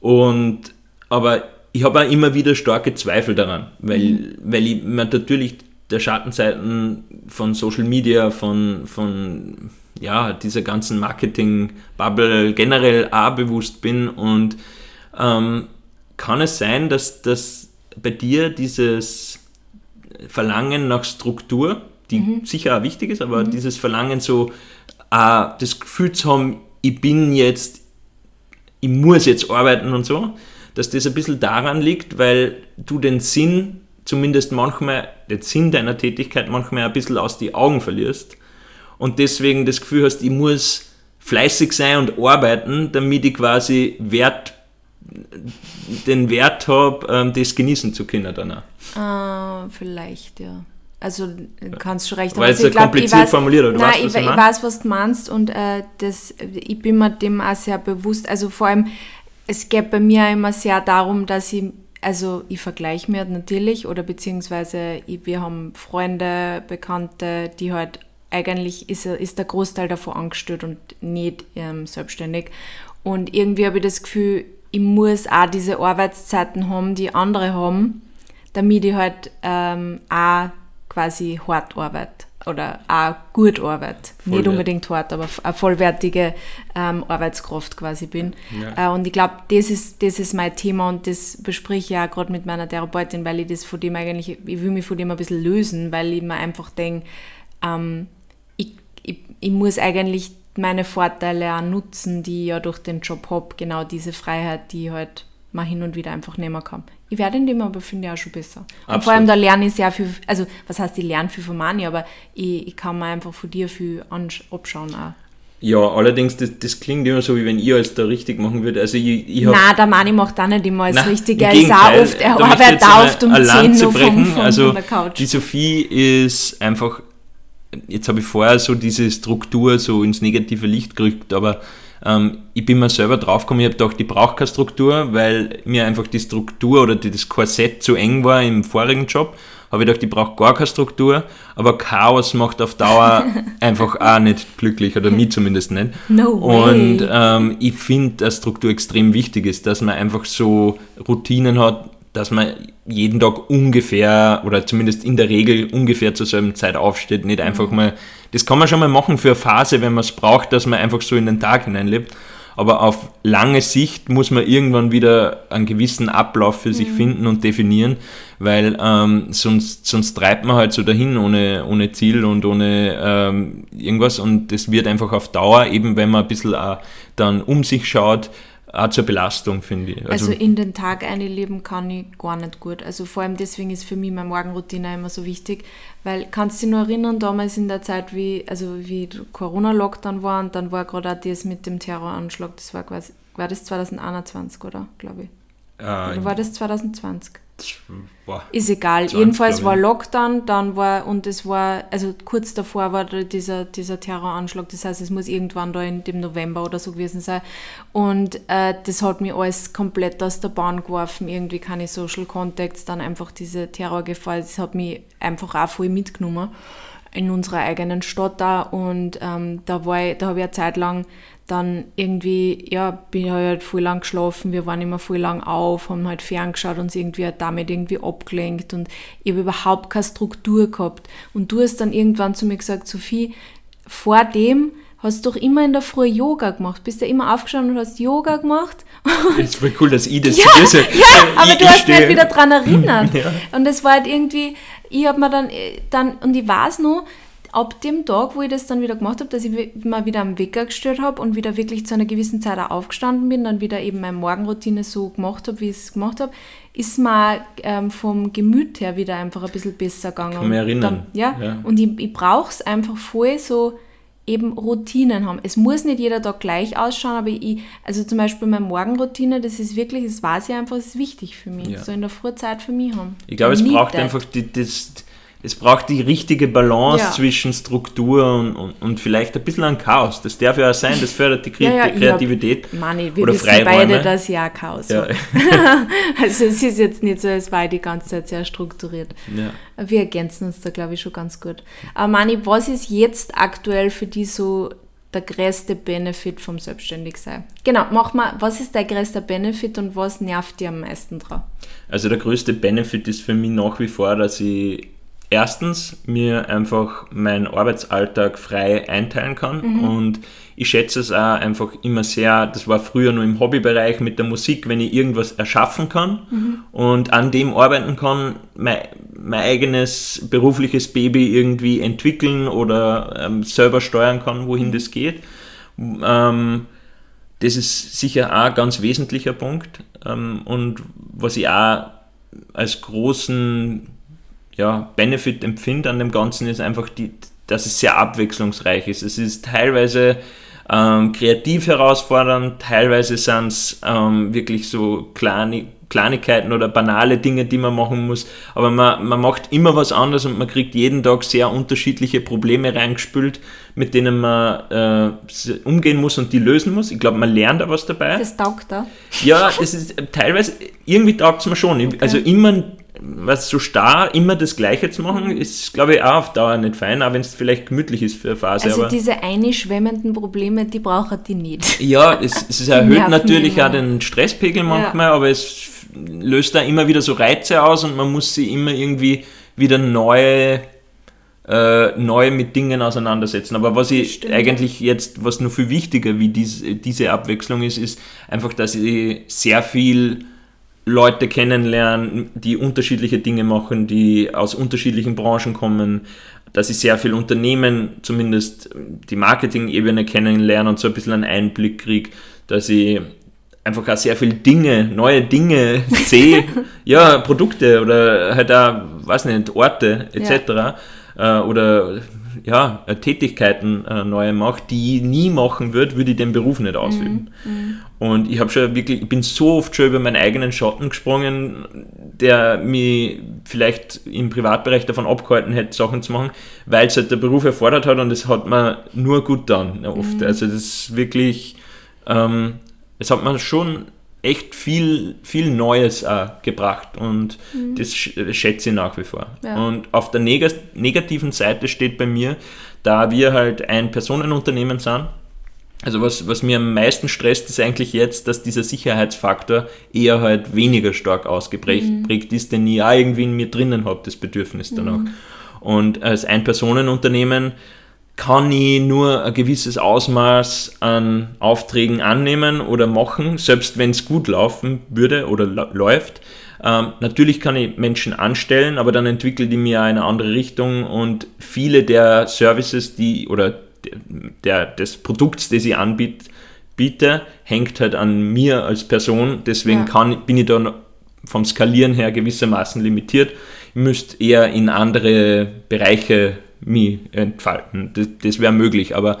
Und aber ich habe auch immer wieder starke Zweifel daran, weil, mhm. weil ich mir natürlich der Schattenseiten von Social Media, von, von ja, dieser ganzen Marketing-Bubble generell auch bewusst bin und ähm, kann es sein, dass, dass bei dir dieses Verlangen nach Struktur, die mhm. sicher auch wichtig ist, aber mhm. dieses Verlangen so, äh, das Gefühl zu haben, ich bin jetzt, ich muss jetzt arbeiten und so, dass das ein bisschen daran liegt, weil du den Sinn, zumindest manchmal, den Sinn deiner Tätigkeit manchmal ein bisschen aus die Augen verlierst und deswegen das Gefühl hast, ich muss fleißig sein und arbeiten, damit ich quasi Wert, den Wert habe, ähm, das genießen zu können danach. Ah, vielleicht, ja. Also kannst du recht haben. Weil es also, kompliziert weiß, formuliert, oder nein, weißt, was ich, ich weiß, was du meinst und äh, das, ich bin mir dem auch sehr bewusst. Also vor allem, es geht bei mir immer sehr darum, dass ich, also ich vergleiche mir natürlich oder beziehungsweise ich, wir haben Freunde, Bekannte, die halt eigentlich ist, ist der Großteil davon angestellt und nicht ähm, selbstständig. Und irgendwie habe ich das Gefühl, ich muss auch diese Arbeitszeiten haben, die andere haben, damit ich halt ähm, auch quasi hart arbeite oder auch gut arbeite. Voll Nicht unbedingt hart, aber eine vollwertige ähm, Arbeitskraft quasi bin. Ja. Äh, und ich glaube, das ist, das ist mein Thema und das bespreche ich auch gerade mit meiner Therapeutin, weil ich das von dem eigentlich, ich will mich von dem ein bisschen lösen, weil ich mir einfach denke, ähm, ich, ich muss eigentlich meine Vorteile auch nutzen, die ich ja durch den Job habe, genau diese Freiheit, die ich halt mal hin und wieder einfach nehmen kann. Ich werde in dem aber, finde ich, auch schon besser. Absolut. Und vor allem, da lerne ich sehr viel, also was heißt, ich lerne viel von Mani, aber ich, ich kann mir einfach von dir viel abschauen auch. Ja, allerdings, das, das klingt immer so, wie wenn ich alles da richtig machen würde. Also ich, ich hab, Nein, der Mani macht auch nicht immer alles richtig. Er ist auch oft, er arbeitet auch oft um 10 Uhr vom, vom, also von der Couch. Die Sophie ist einfach, jetzt habe ich vorher so diese Struktur so ins negative Licht gerückt, aber ähm, ich bin mir selber draufgekommen, ich habe gedacht, ich brauche keine Struktur, weil mir einfach die Struktur oder die, das Korsett zu eng war im vorigen Job. Habe ich gedacht, ich brauche gar keine Struktur, aber Chaos macht auf Dauer einfach auch nicht glücklich, oder mich zumindest nicht. No. Und ähm, ich finde, dass Struktur extrem wichtig ist, dass man einfach so Routinen hat, dass man jeden Tag ungefähr oder zumindest in der Regel ungefähr zur selben Zeit aufsteht. Nicht einfach mhm. mal, das kann man schon mal machen für eine Phase, wenn man es braucht, dass man einfach so in den Tag hineinlebt. Aber auf lange Sicht muss man irgendwann wieder einen gewissen Ablauf für sich mhm. finden und definieren, weil ähm, sonst, sonst treibt man halt so dahin ohne, ohne Ziel und ohne ähm, irgendwas. Und das wird einfach auf Dauer, eben wenn man ein bisschen auch dann um sich schaut, auch zur Belastung, finde ich. Also, also, in den Tag einleben kann ich gar nicht gut. Also vor allem deswegen ist für mich meine Morgenroutine immer so wichtig, weil kannst du dich noch erinnern, damals in der Zeit, wie, also wie Corona-Lockdown war und dann war gerade auch das mit dem Terroranschlag, das war quasi, war das 2021, oder? Glaube ich. Äh, oder war das 2020? Boah, ist egal. 20, Jedenfalls war Lockdown, dann war, und es war, also kurz davor war dieser, dieser Terroranschlag, das heißt, es muss irgendwann da in dem November oder so gewesen sein. Und äh, das hat mich alles komplett aus der Bahn geworfen, irgendwie keine Social Contacts, dann einfach diese Terrorgefahr, das hat mich einfach auch voll mitgenommen in unserer eigenen Stadt da. Und ähm, da war ich, da habe ich eine Zeit lang dann irgendwie, ja, bin ich halt voll lang geschlafen, wir waren immer voll lang auf, haben halt ferngeschaut, uns irgendwie damit irgendwie abgelenkt und ich habe überhaupt keine Struktur gehabt. Und du hast dann irgendwann zu mir gesagt, Sophie, vor dem hast du doch immer in der Früh Yoga gemacht. Bist ja immer aufgestanden und hast Yoga gemacht. Das ist voll cool, dass ich das ja, zu dir sage. Ja, aber ich, du hast mich halt wieder daran erinnert. Ja. Und es war halt irgendwie, ich habe mir dann, dann, und ich weiß noch, ab dem Tag, wo ich das dann wieder gemacht habe, dass ich mal wieder am Wecker gestellt habe und wieder wirklich zu einer gewissen Zeit auch aufgestanden bin, dann wieder eben meine Morgenroutine so gemacht habe, wie ich es gemacht habe, ist mir ähm, vom Gemüt her wieder einfach ein bisschen besser gegangen. Kann mich erinnern. Dann, ja? ja, und ich, ich brauche es einfach voll so eben Routinen haben. Es muss nicht jeder Tag gleich ausschauen, aber ich, also zum Beispiel meine Morgenroutine, das ist wirklich, das weiß ich einfach, das ist wichtig für mich. Ja. So in der Frühzeit für mich haben. Ich glaube, es braucht einfach die, das, es braucht die richtige Balance ja. zwischen Struktur und, und, und, vielleicht ein bisschen ein Chaos. Das darf ja auch sein, das fördert die Kre ja, ja, Kreativität. Hab, Mani, wir oder wissen Freiräume. beide, dass ja Chaos ja. Also es ist jetzt nicht so, als war die ganze Zeit sehr strukturiert. Wir ergänzen uns da, glaube ich, schon ganz gut. Aber Mani, was ist jetzt aktuell für dich so der größte Benefit vom Selbstständigsein? Genau, mach mal, was ist der größte Benefit und was nervt dir am meisten dran? Also der größte Benefit ist für mich nach wie vor, dass ich erstens mir einfach meinen Arbeitsalltag frei einteilen kann mhm. und ich schätze es auch einfach immer sehr, das war früher nur im Hobbybereich mit der Musik, wenn ich irgendwas erschaffen kann mhm. und an dem arbeiten kann, mein, mein, eigenes berufliches Baby irgendwie entwickeln oder ähm, selber steuern kann, wohin das geht. Ähm, das ist sicher auch ein ganz wesentlicher Punkt ähm, und was ich auch als großen ja, Benefit empfinde an dem Ganzen ist einfach, die, dass es sehr abwechslungsreich ist. Es ist teilweise ähm, kreativ herausfordernd, teilweise sind es ähm, wirklich so kleine, Kleinigkeiten oder banale Dinge, die man machen muss, aber man, man macht immer was anderes und man kriegt jeden Tag sehr unterschiedliche Probleme reingespült, mit denen man äh, umgehen muss und die lösen muss. Ich glaube, man lernt da was dabei. Das taugt da. Ja, das ist teilweise, irgendwie taugt es mir schon. Okay. Also immer was so starr immer das Gleiche zu machen, ist, glaube ich, auch auf Dauer nicht fein, auch wenn es vielleicht gemütlich ist für eine Phase. Also diese einschwemmenden Probleme, die brauchen die nicht. Ja, es, es erhöht natürlich auch den Stresspegel manchmal, ja. aber es löst da immer wieder so Reize aus und man muss sie immer irgendwie wieder neu, äh, neu mit Dingen auseinandersetzen. Aber was ich Stimmt. eigentlich jetzt, was noch viel wichtiger wie diese, diese Abwechslung ist, ist einfach, dass ich sehr viel Leute kennenlernen, die unterschiedliche Dinge machen, die aus unterschiedlichen Branchen kommen, dass ich sehr viel Unternehmen, zumindest die Marketing-Ebene kennenlerne und so ein bisschen einen Einblick kriege, dass ich einfach auch sehr viele Dinge, neue Dinge sehe, ja, Produkte oder halt auch, weiß nicht, Orte etc. Ja. Äh, oder ja, äh, Tätigkeiten äh, neue mache, die ich nie machen würde, würde ich den Beruf nicht ausüben. Mhm. mhm. Und ich habe schon wirklich, ich bin so oft schon über meinen eigenen Schatten gesprungen, der mich vielleicht im Privatbereich davon abgehalten hätte, Sachen zu machen, weil es halt der Beruf erfordert hat und es hat man nur gut dann oft. Mhm. Also das ist wirklich, ähm, es hat man schon echt viel, viel Neues auch gebracht und mhm. das schätze ich nach wie vor. Ja. Und auf der neg negativen Seite steht bei mir, da wir halt ein Personenunternehmen sind, also was, was mir am meisten stresst, ist eigentlich jetzt, dass dieser Sicherheitsfaktor eher halt weniger stark ausgeprägt mhm. ist, den ich auch irgendwie in mir drinnen habe, das Bedürfnis danach. Mhm. Und als ein Personenunternehmen kann ich nur ein gewisses Ausmaß an Aufträgen annehmen oder machen, selbst wenn es gut laufen würde oder läuft. Ähm, natürlich kann ich Menschen anstellen, aber dann entwickelt die mir eine andere Richtung und viele der Services, die oder der, des Produkts, das ich anbiete, hängt halt an mir als Person. Deswegen ja. kann, bin ich dann vom Skalieren her gewissermaßen limitiert. Ich müsste eher in andere Bereiche mich entfalten. Das, das wäre möglich, aber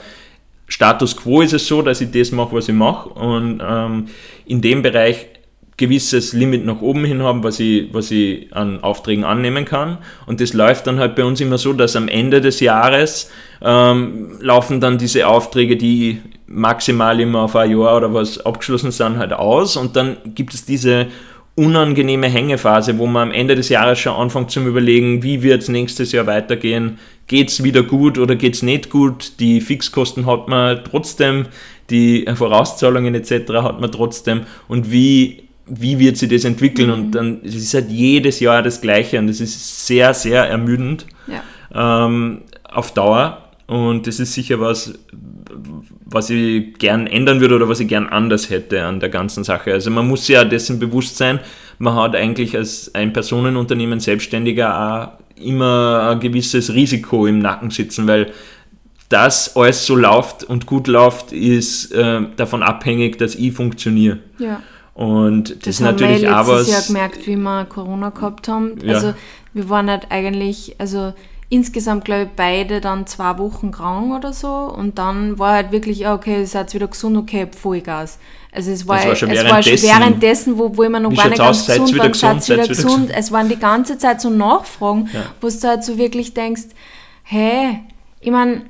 Status quo ist es so, dass ich das mache, was ich mache und ähm, in dem Bereich gewisses Limit nach oben hin haben, was ich, was ich an Aufträgen annehmen kann. Und das läuft dann halt bei uns immer so, dass am Ende des Jahres ähm, laufen dann diese Aufträge, die maximal immer auf ein Jahr oder was abgeschlossen sind, halt aus. Und dann gibt es diese unangenehme Hängephase, wo man am Ende des Jahres schon anfängt zum Überlegen, wie wird es nächstes Jahr weitergehen, geht es wieder gut oder geht es nicht gut, die Fixkosten hat man trotzdem, die Vorauszahlungen etc. hat man trotzdem und wie, wie wird sich das entwickeln mhm. und dann es ist halt jedes Jahr das Gleiche und das ist sehr, sehr ermüdend ja. ähm, auf Dauer und das ist sicher was, was ich gern ändern würde oder was ich gern anders hätte an der ganzen Sache. Also man muss ja dessen bewusst sein, man hat eigentlich als ein Personenunternehmen Selbstständiger auch immer ein gewisses Risiko im Nacken sitzen, weil das alles so läuft und gut läuft, ist äh, davon abhängig, dass ich funktioniere. Ja. Und das, das ist natürlich wir auch was. Jahr gemerkt, wie wir Corona gehabt haben. Ja. Also wir waren halt eigentlich, also insgesamt, glaube ich, beide dann zwei Wochen krank oder so. Und dann war halt wirklich, ja, okay, ihr seid wieder gesund, okay, Vollgas. Also es war, war schon es war schon währenddessen, wo, wo ich mir noch gar nicht ganz gesund war, seid wieder, wieder gesund. Es waren die ganze Zeit so Nachfragen, ja. wo du halt so wirklich denkst, hey, ich meine,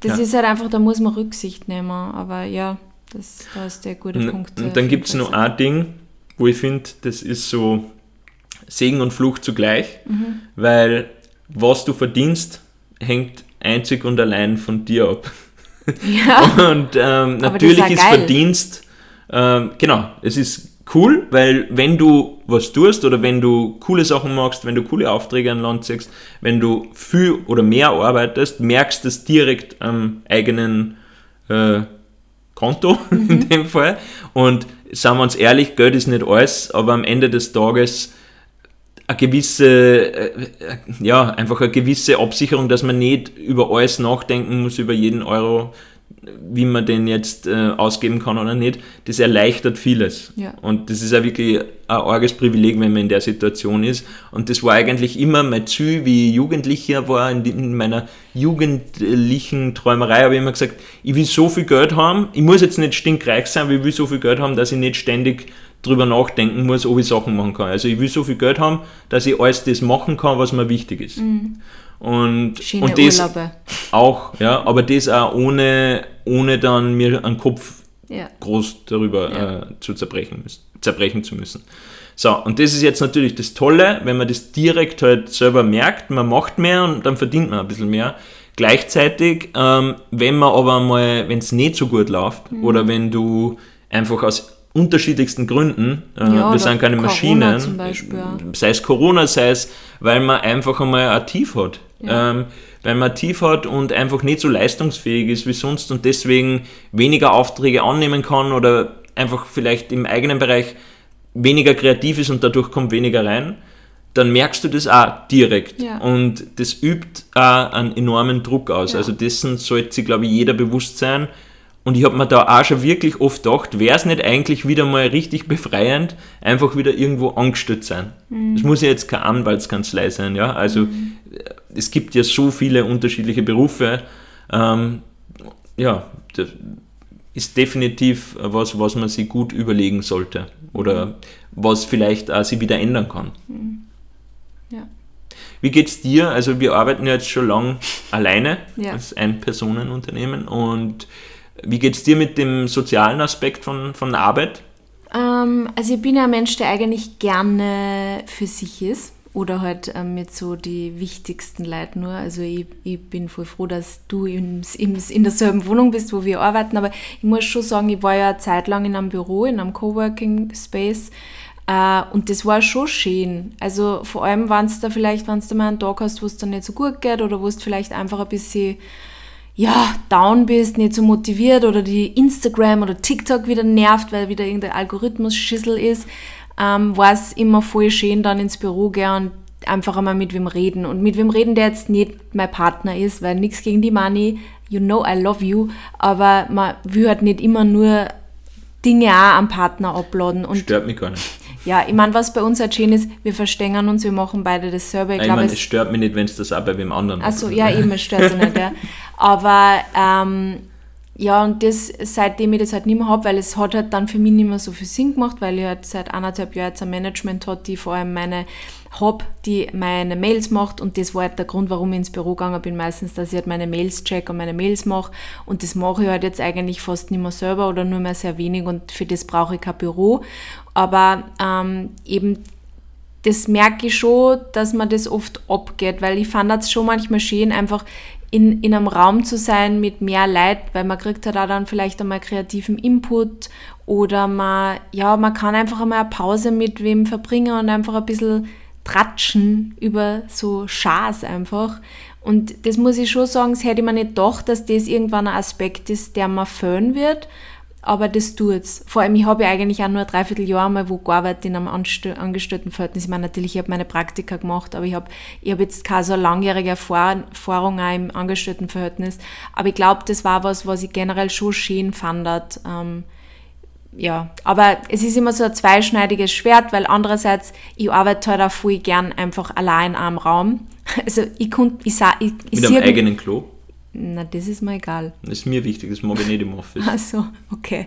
das ja. ist halt einfach, da muss man Rücksicht nehmen. Aber ja, das, da ist der gute Punkt. Und dann gibt es noch ein Ding, wo ich finde, das ist so Segen und Fluch zugleich, mhm. weil was du verdienst, hängt einzig und allein von dir ab. Ja. Und ähm, natürlich ist, ist Verdienst, ähm, genau, es ist cool, weil wenn du was tust oder wenn du coole Sachen machst, wenn du coole Aufträge an Land ziehst, wenn du viel oder mehr arbeitest, merkst du es direkt am eigenen äh, Konto mhm. in dem Fall. Und sagen wir uns ehrlich, Geld ist nicht alles, aber am Ende des Tages eine gewisse, äh, äh, ja, einfach eine gewisse Absicherung, dass man nicht über alles nachdenken muss, über jeden Euro, wie man den jetzt äh, ausgeben kann oder nicht, das erleichtert vieles. Ja. Und das ist ja wirklich ein arges Privileg, wenn man in der Situation ist. Und das war eigentlich immer mein Ziel, wie ich Jugendlicher war, in, in meiner jugendlichen Träumerei habe ich immer gesagt, ich will so viel Geld haben, ich muss jetzt nicht stinkreich sein, aber ich will so viel Geld haben, dass ich nicht ständig drüber nachdenken muss, ob ich Sachen machen kann. Also ich will so viel Geld haben, dass ich alles das machen kann, was mir wichtig ist. Mhm. Und, Schöne und das Urlaube. auch, ja, aber das auch ohne, ohne dann mir einen Kopf ja. groß darüber ja. äh, zu zerbrechen, zerbrechen zu müssen. So, und das ist jetzt natürlich das Tolle, wenn man das direkt halt selber merkt, man macht mehr und dann verdient man ein bisschen mehr. Gleichzeitig, ähm, wenn man aber mal, wenn es nicht so gut läuft mhm. oder wenn du einfach aus unterschiedlichsten Gründen. Äh, ja, wir sind keine Corona Maschinen. Beispiel, ja. Sei es Corona, sei es, weil man einfach einmal ein Tief hat. Ja. Ähm, weil man ein Tief hat und einfach nicht so leistungsfähig ist wie sonst und deswegen weniger Aufträge annehmen kann oder einfach vielleicht im eigenen Bereich weniger kreativ ist und dadurch kommt weniger rein. dann merkst du das auch direkt. Und das übt auch einen enormen Druck aus. Also dessen sollte sich, glaube ich, jeder bewusst sein. Und ich habe mir da auch schon wirklich oft gedacht, wäre es nicht eigentlich wieder mal richtig befreiend, einfach wieder irgendwo angestellt sein. Mhm. Es muss ja jetzt keine Anwaltskanzlei sein, ja. Also äh, es gibt ja so viele unterschiedliche Berufe. Ähm, ja, das ist definitiv was, was man sich gut überlegen sollte. Oder was vielleicht auch sich wieder ändern kann. Ja. Wie geht's dir? Also wir arbeiten ja jetzt schon lang alleine Ja. als Ein-Personen-Unternehmen und wie geht's dir mit dem sozialen Aspekt von, von Arbeit? Ähm, also ich bin ja ein Mensch, der eigentlich gerne für sich ist. Oder halt ähm, mit so die wichtigsten Leute nur. Also ich, ich bin voll froh, dass du in, in, in derselben Wohnung bist, wo wir arbeiten. Aber ich muss schon sagen, ich war ja eine Zeit lang in einem Büro, in einem Coworking Space. Äh, und das war schon schön. Also vor allem, wenn es da vielleicht, wenn du mal einen Tag hast, wo es dir nicht so gut geht oder wo es vielleicht einfach ein bisschen ja, down bist, nicht so motiviert oder die Instagram oder TikTok wieder nervt, weil wieder irgendein Algorithmus-Schissel ist, ähm, war es immer voll schön, dann ins Büro gehen und einfach einmal mit wem reden. Und mit wem reden, der jetzt nicht mein Partner ist, weil nichts gegen die Money, you know I love you, aber man will halt nicht immer nur Dinge auch am Partner uploaden. Und Stört mich gar nicht. Ja, ich meine, was bei uns halt schön ist, wir verstehen uns, wir machen beide dasselbe. Ich Ich, glaube, meine, es es stört mich nicht, wenn es das auch bei wem anderen macht. ja, eben, es stört sich nicht, ja. Aber ähm, ja, und das, seitdem ich das halt nicht mehr habe, weil es hat halt dann für mich nicht mehr so viel Sinn gemacht, weil ich halt seit anderthalb Jahren jetzt ein Management hat, die vor allem meine hab, die meine Mails macht und das war halt der Grund, warum ich ins Büro gegangen bin, meistens, dass ich halt meine Mails check und meine Mails mache und das mache ich halt jetzt eigentlich fast nicht mehr selber oder nur mehr sehr wenig und für das brauche ich kein Büro, aber ähm, eben das merke ich schon, dass man das oft abgeht, weil ich fand das schon manchmal schön, einfach in, in einem Raum zu sein mit mehr Leid, weil man kriegt halt auch dann vielleicht einmal kreativen Input oder man, ja, man kann einfach einmal eine Pause mit wem verbringen und einfach ein bisschen tratschen über so Schas einfach. Und das muss ich schon sagen, das hätte mir nicht gedacht, dass das irgendwann ein Aspekt ist, der mir fehlen wird aber das tut's. Vor allem, ich habe ja eigentlich auch nur ein Dreivierteljahr mal wo gearbeitet in einem Angestelltenverhältnis. Ich meine, natürlich, ich habe meine Praktika gemacht, aber ich habe ich hab jetzt keine so langjährige Erfahrung, auch im Angestelltenverhältnis. Aber ich glaube, das war was, was ich generell schon schön fand. Ähm, ja, aber es ist immer so ein zweischneidiges Schwert, weil andererseits, ich arbeite halt auch voll gern einfach allein in einem Raum. Also ich konnte, ich, sa- ich, ich Mit einem eigenen Klo. Na, das ist mir egal. Das ist mir wichtig, das mag ich nicht im Office. Ach so, okay.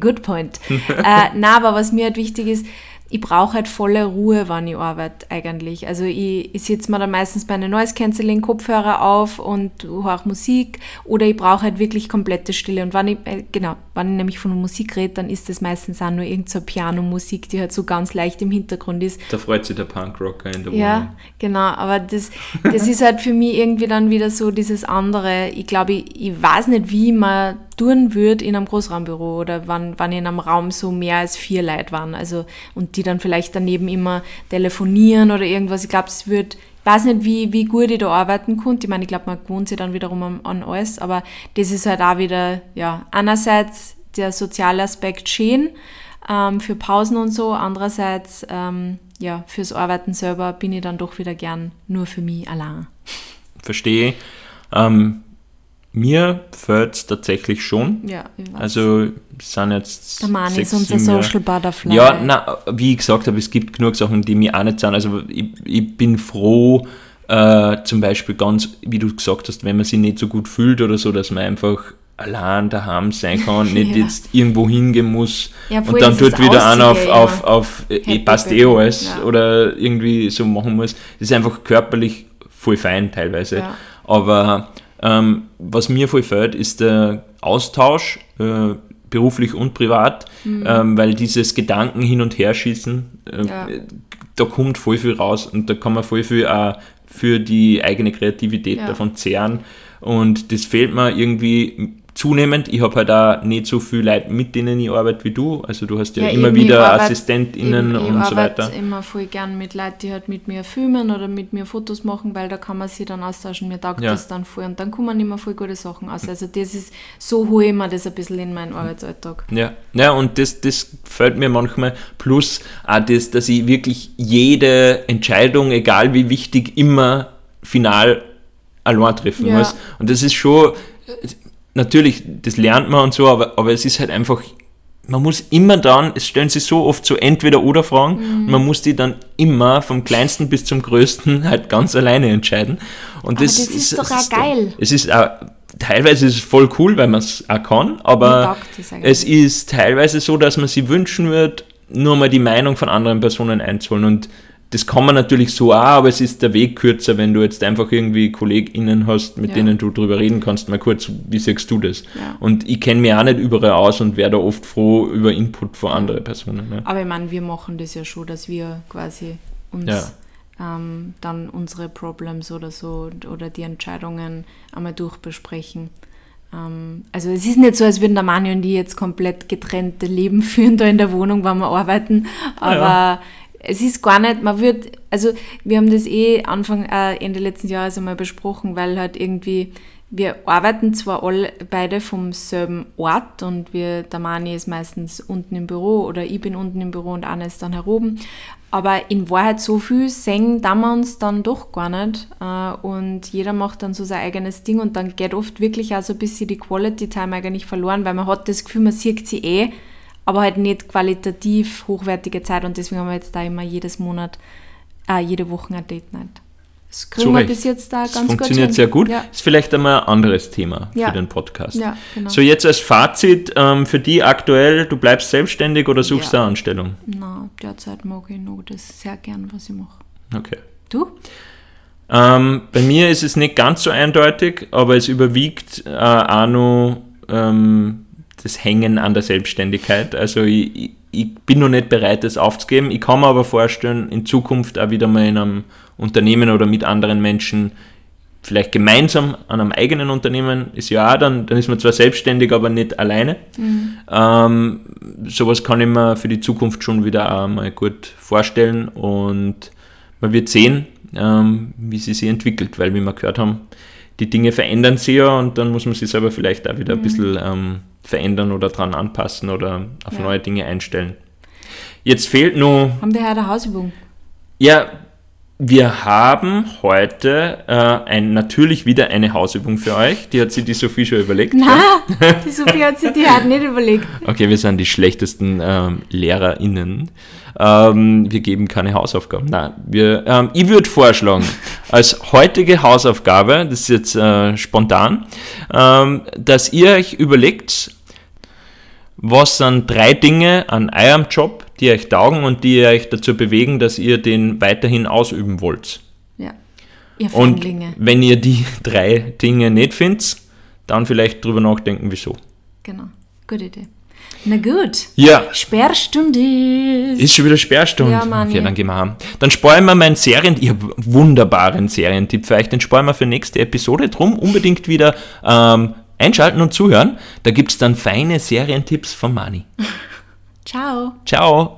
Good point. äh, na, aber was mir halt wichtig ist, ich brauche halt volle Ruhe, wann ich arbeite eigentlich. Also ich, ich sitze mir dann meistens bei einem Noise Cancelling Kopfhörer auf und höre Musik oder ich brauche halt wirklich komplette Stille. Und wenn ich, äh, genau, wenn ich nämlich von Musik rede, dann ist das meistens auch nur irgendeine so Pianomusik, die halt so ganz leicht im Hintergrund ist. Da freut sich der Punkrocker in der Wohnung. Ja, genau, aber das, das ist halt für mich irgendwie dann wieder so dieses andere. Ich glaube, ich, ich weiß nicht, wie man tun würde in einem Großraumbüro oder wann, wann in einem Raum so mehr als vier Leute waren. Also, und die dann vielleicht daneben immer telefonieren oder irgendwas. Ich glaube, es wird, ich weiß nicht, wie, wie gut ich da arbeiten konnte. Ich meine, ich glaube, man gewohnt sich dann wiederum an, an alles, aber das ist halt auch wieder, ja, einerseits der soziale Aspekt schön ähm, für Pausen und so, andererseits, ähm, ja, fürs Arbeiten selber bin ich dann doch wieder gern nur für mich allein. Verstehe. Ähm, mir fällt es tatsächlich schon. Ja. Also es sind jetzt. der Mann sechs, ist unser. Social Butterfly. Ja, na, wie ich gesagt habe, es gibt genug Sachen, die mir auch nicht sind. Also ich, ich bin froh, äh, zum Beispiel ganz, wie du gesagt hast, wenn man sich nicht so gut fühlt oder so, dass man einfach allein daheim sein kann, nicht Ja. jetzt irgendwo hingehen muss Ja, und dann tut wieder einer auf, auf, auf äh, Happy passt eh alles ja. oder irgendwie so machen muss. Das ist einfach körperlich voll fein teilweise. Aber ähm, was mir voll fällt, ist der Austausch, äh, beruflich und privat, ähm, weil dieses Gedanken hin und her schießen, äh, Ja. da kommt voll viel raus und da kann man voll viel auch für die eigene Kreativität Ja. davon zehren. Und das fehlt mir irgendwie zunehmend. Ich habe halt auch nicht so viel Leute, mit denen ich arbeite wie du. Also du hast ja, Ja, immer ich wieder arbeite- AssistentInnen ich, ich und so arbeite weiter. immer voll gern mit Leuten, die halt mit mir filmen oder mit mir Fotos machen, weil da kann man sich dann austauschen. Mir taugt Ja. das dann voll und dann kommen immer voll gute Sachen aus. Also das ist, so hole ich mir das ein bisschen in meinen Arbeitsalltag. Ja, ja und das, das gefällt mir manchmal. Plus auch das, dass ich wirklich jede Entscheidung, egal wie wichtig, immer final allein treffen Ja. muss. Und das ist schon, natürlich, das lernt man und so, aber, aber es ist halt einfach, man muss immer dann, es stellen sich so oft so Entweder-Oder-Fragen, Mhm. und man muss die dann immer vom kleinsten bis zum größten halt ganz alleine entscheiden. Und das, das ist doch es auch geil. Es ist auch, teilweise ist es voll cool, weil man es auch kann, aber es ist teilweise so, dass man sich wünschen würde, nur mal die Meinung von anderen Personen einzuholen. Und das kann man natürlich so auch, aber es ist der Weg kürzer, wenn du jetzt einfach irgendwie KollegInnen hast, mit Ja. denen du drüber reden kannst. Mal kurz, wie siehst du das? Ja. Und ich kenne mich auch nicht überall aus und wäre da oft froh über Input von anderen Personen. Ne? Aber ich meine, wir machen das ja schon, dass wir quasi uns Ja. ähm, dann unsere Problems oder so oder die Entscheidungen einmal durchbesprechen. Ähm, also es ist nicht so, als würden der Mani und ich jetzt komplett getrennte Leben führen da in der Wohnung, wenn wir arbeiten, aber Ja. Es ist gar nicht, man wird, also wir haben das eh Anfang, äh, Ende letzten Jahres einmal besprochen, weil halt irgendwie, wir arbeiten zwar alle beide vom selben Ort und wir, der Mani ist meistens unten im Büro oder ich bin unten im Büro und Anna ist dann heroben, aber in Wahrheit so viel sehen da wir uns dann doch gar nicht äh, und jeder macht dann so sein eigenes Ding und dann geht oft wirklich auch so ein bisschen die Quality Time eigentlich verloren, weil man hat das Gefühl, man sieht sie eh, aber halt nicht qualitativ hochwertige Zeit und deswegen haben wir jetzt da immer jedes Monat, äh, jede Woche ein Date Night. Das kriegen wir bis jetzt da Das ganz gut funktioniert hin. sehr gut. Ja. Ist vielleicht einmal ein anderes Thema Ja. für den Podcast. Ja, genau. So, jetzt als Fazit ähm, für die aktuell, du bleibst selbstständig oder suchst Ja. eine Anstellung? Na, derzeit mag ich noch das sehr gern, was ich mache. Okay. Du? Ähm, bei mir ist es nicht ganz so eindeutig, aber es überwiegt äh, auch noch ähm, das Hängen an der Selbstständigkeit. Also ich, ich, ich bin noch nicht bereit, das aufzugeben. Ich kann mir aber vorstellen, in Zukunft auch wieder mal in einem Unternehmen oder mit anderen Menschen, vielleicht gemeinsam an einem eigenen Unternehmen, ist ja auch dann, dann ist man zwar selbstständig, aber nicht alleine. Ähm, sowas kann ich mir für die Zukunft schon wieder auch mal gut vorstellen und man wird sehen, ähm, wie sie sich entwickelt, weil wie wir gehört haben, die Dinge verändern sich ja und dann muss man sich selber vielleicht auch wieder ein bisschen ähm, verändern oder dran anpassen oder auf Ja. neue Dinge einstellen. Jetzt fehlt nur, Haben wir heute eine Hausübung? ja, wir haben heute äh, ein, natürlich wieder eine Hausübung für euch. Die hat sich die Sophie schon überlegt. Na, die Sophie hat sich die halt nicht überlegt. Okay, wir sind die schlechtesten ähm, LehrerInnen. Ähm, wir geben keine Hausaufgaben. Nein, wir, ähm, ich würde vorschlagen, als heutige Hausaufgabe, das ist jetzt äh, spontan, ähm, dass ihr euch überlegt, was sind drei Dinge an eurem Job, die euch taugen und die euch dazu bewegen, dass ihr den weiterhin ausüben wollt. Ja. Ihr Und Fänglinge. wenn ihr die drei Dinge nicht findet, dann vielleicht drüber nachdenken, wieso. Genau. Gute Idee. Na gut. Ja, Sperrstunde. Ist schon wieder Sperrstunde. Ja, Mann, okay, dann gehen wir heim. Dann sparen wir meinen Serien, einen wunderbaren Serientipp für euch, den sparen wir für nächste Episode. Drum unbedingt wieder ähm, einschalten und zuhören. Da gibt es dann feine Serientipps von Mani. Ciao. Ciao.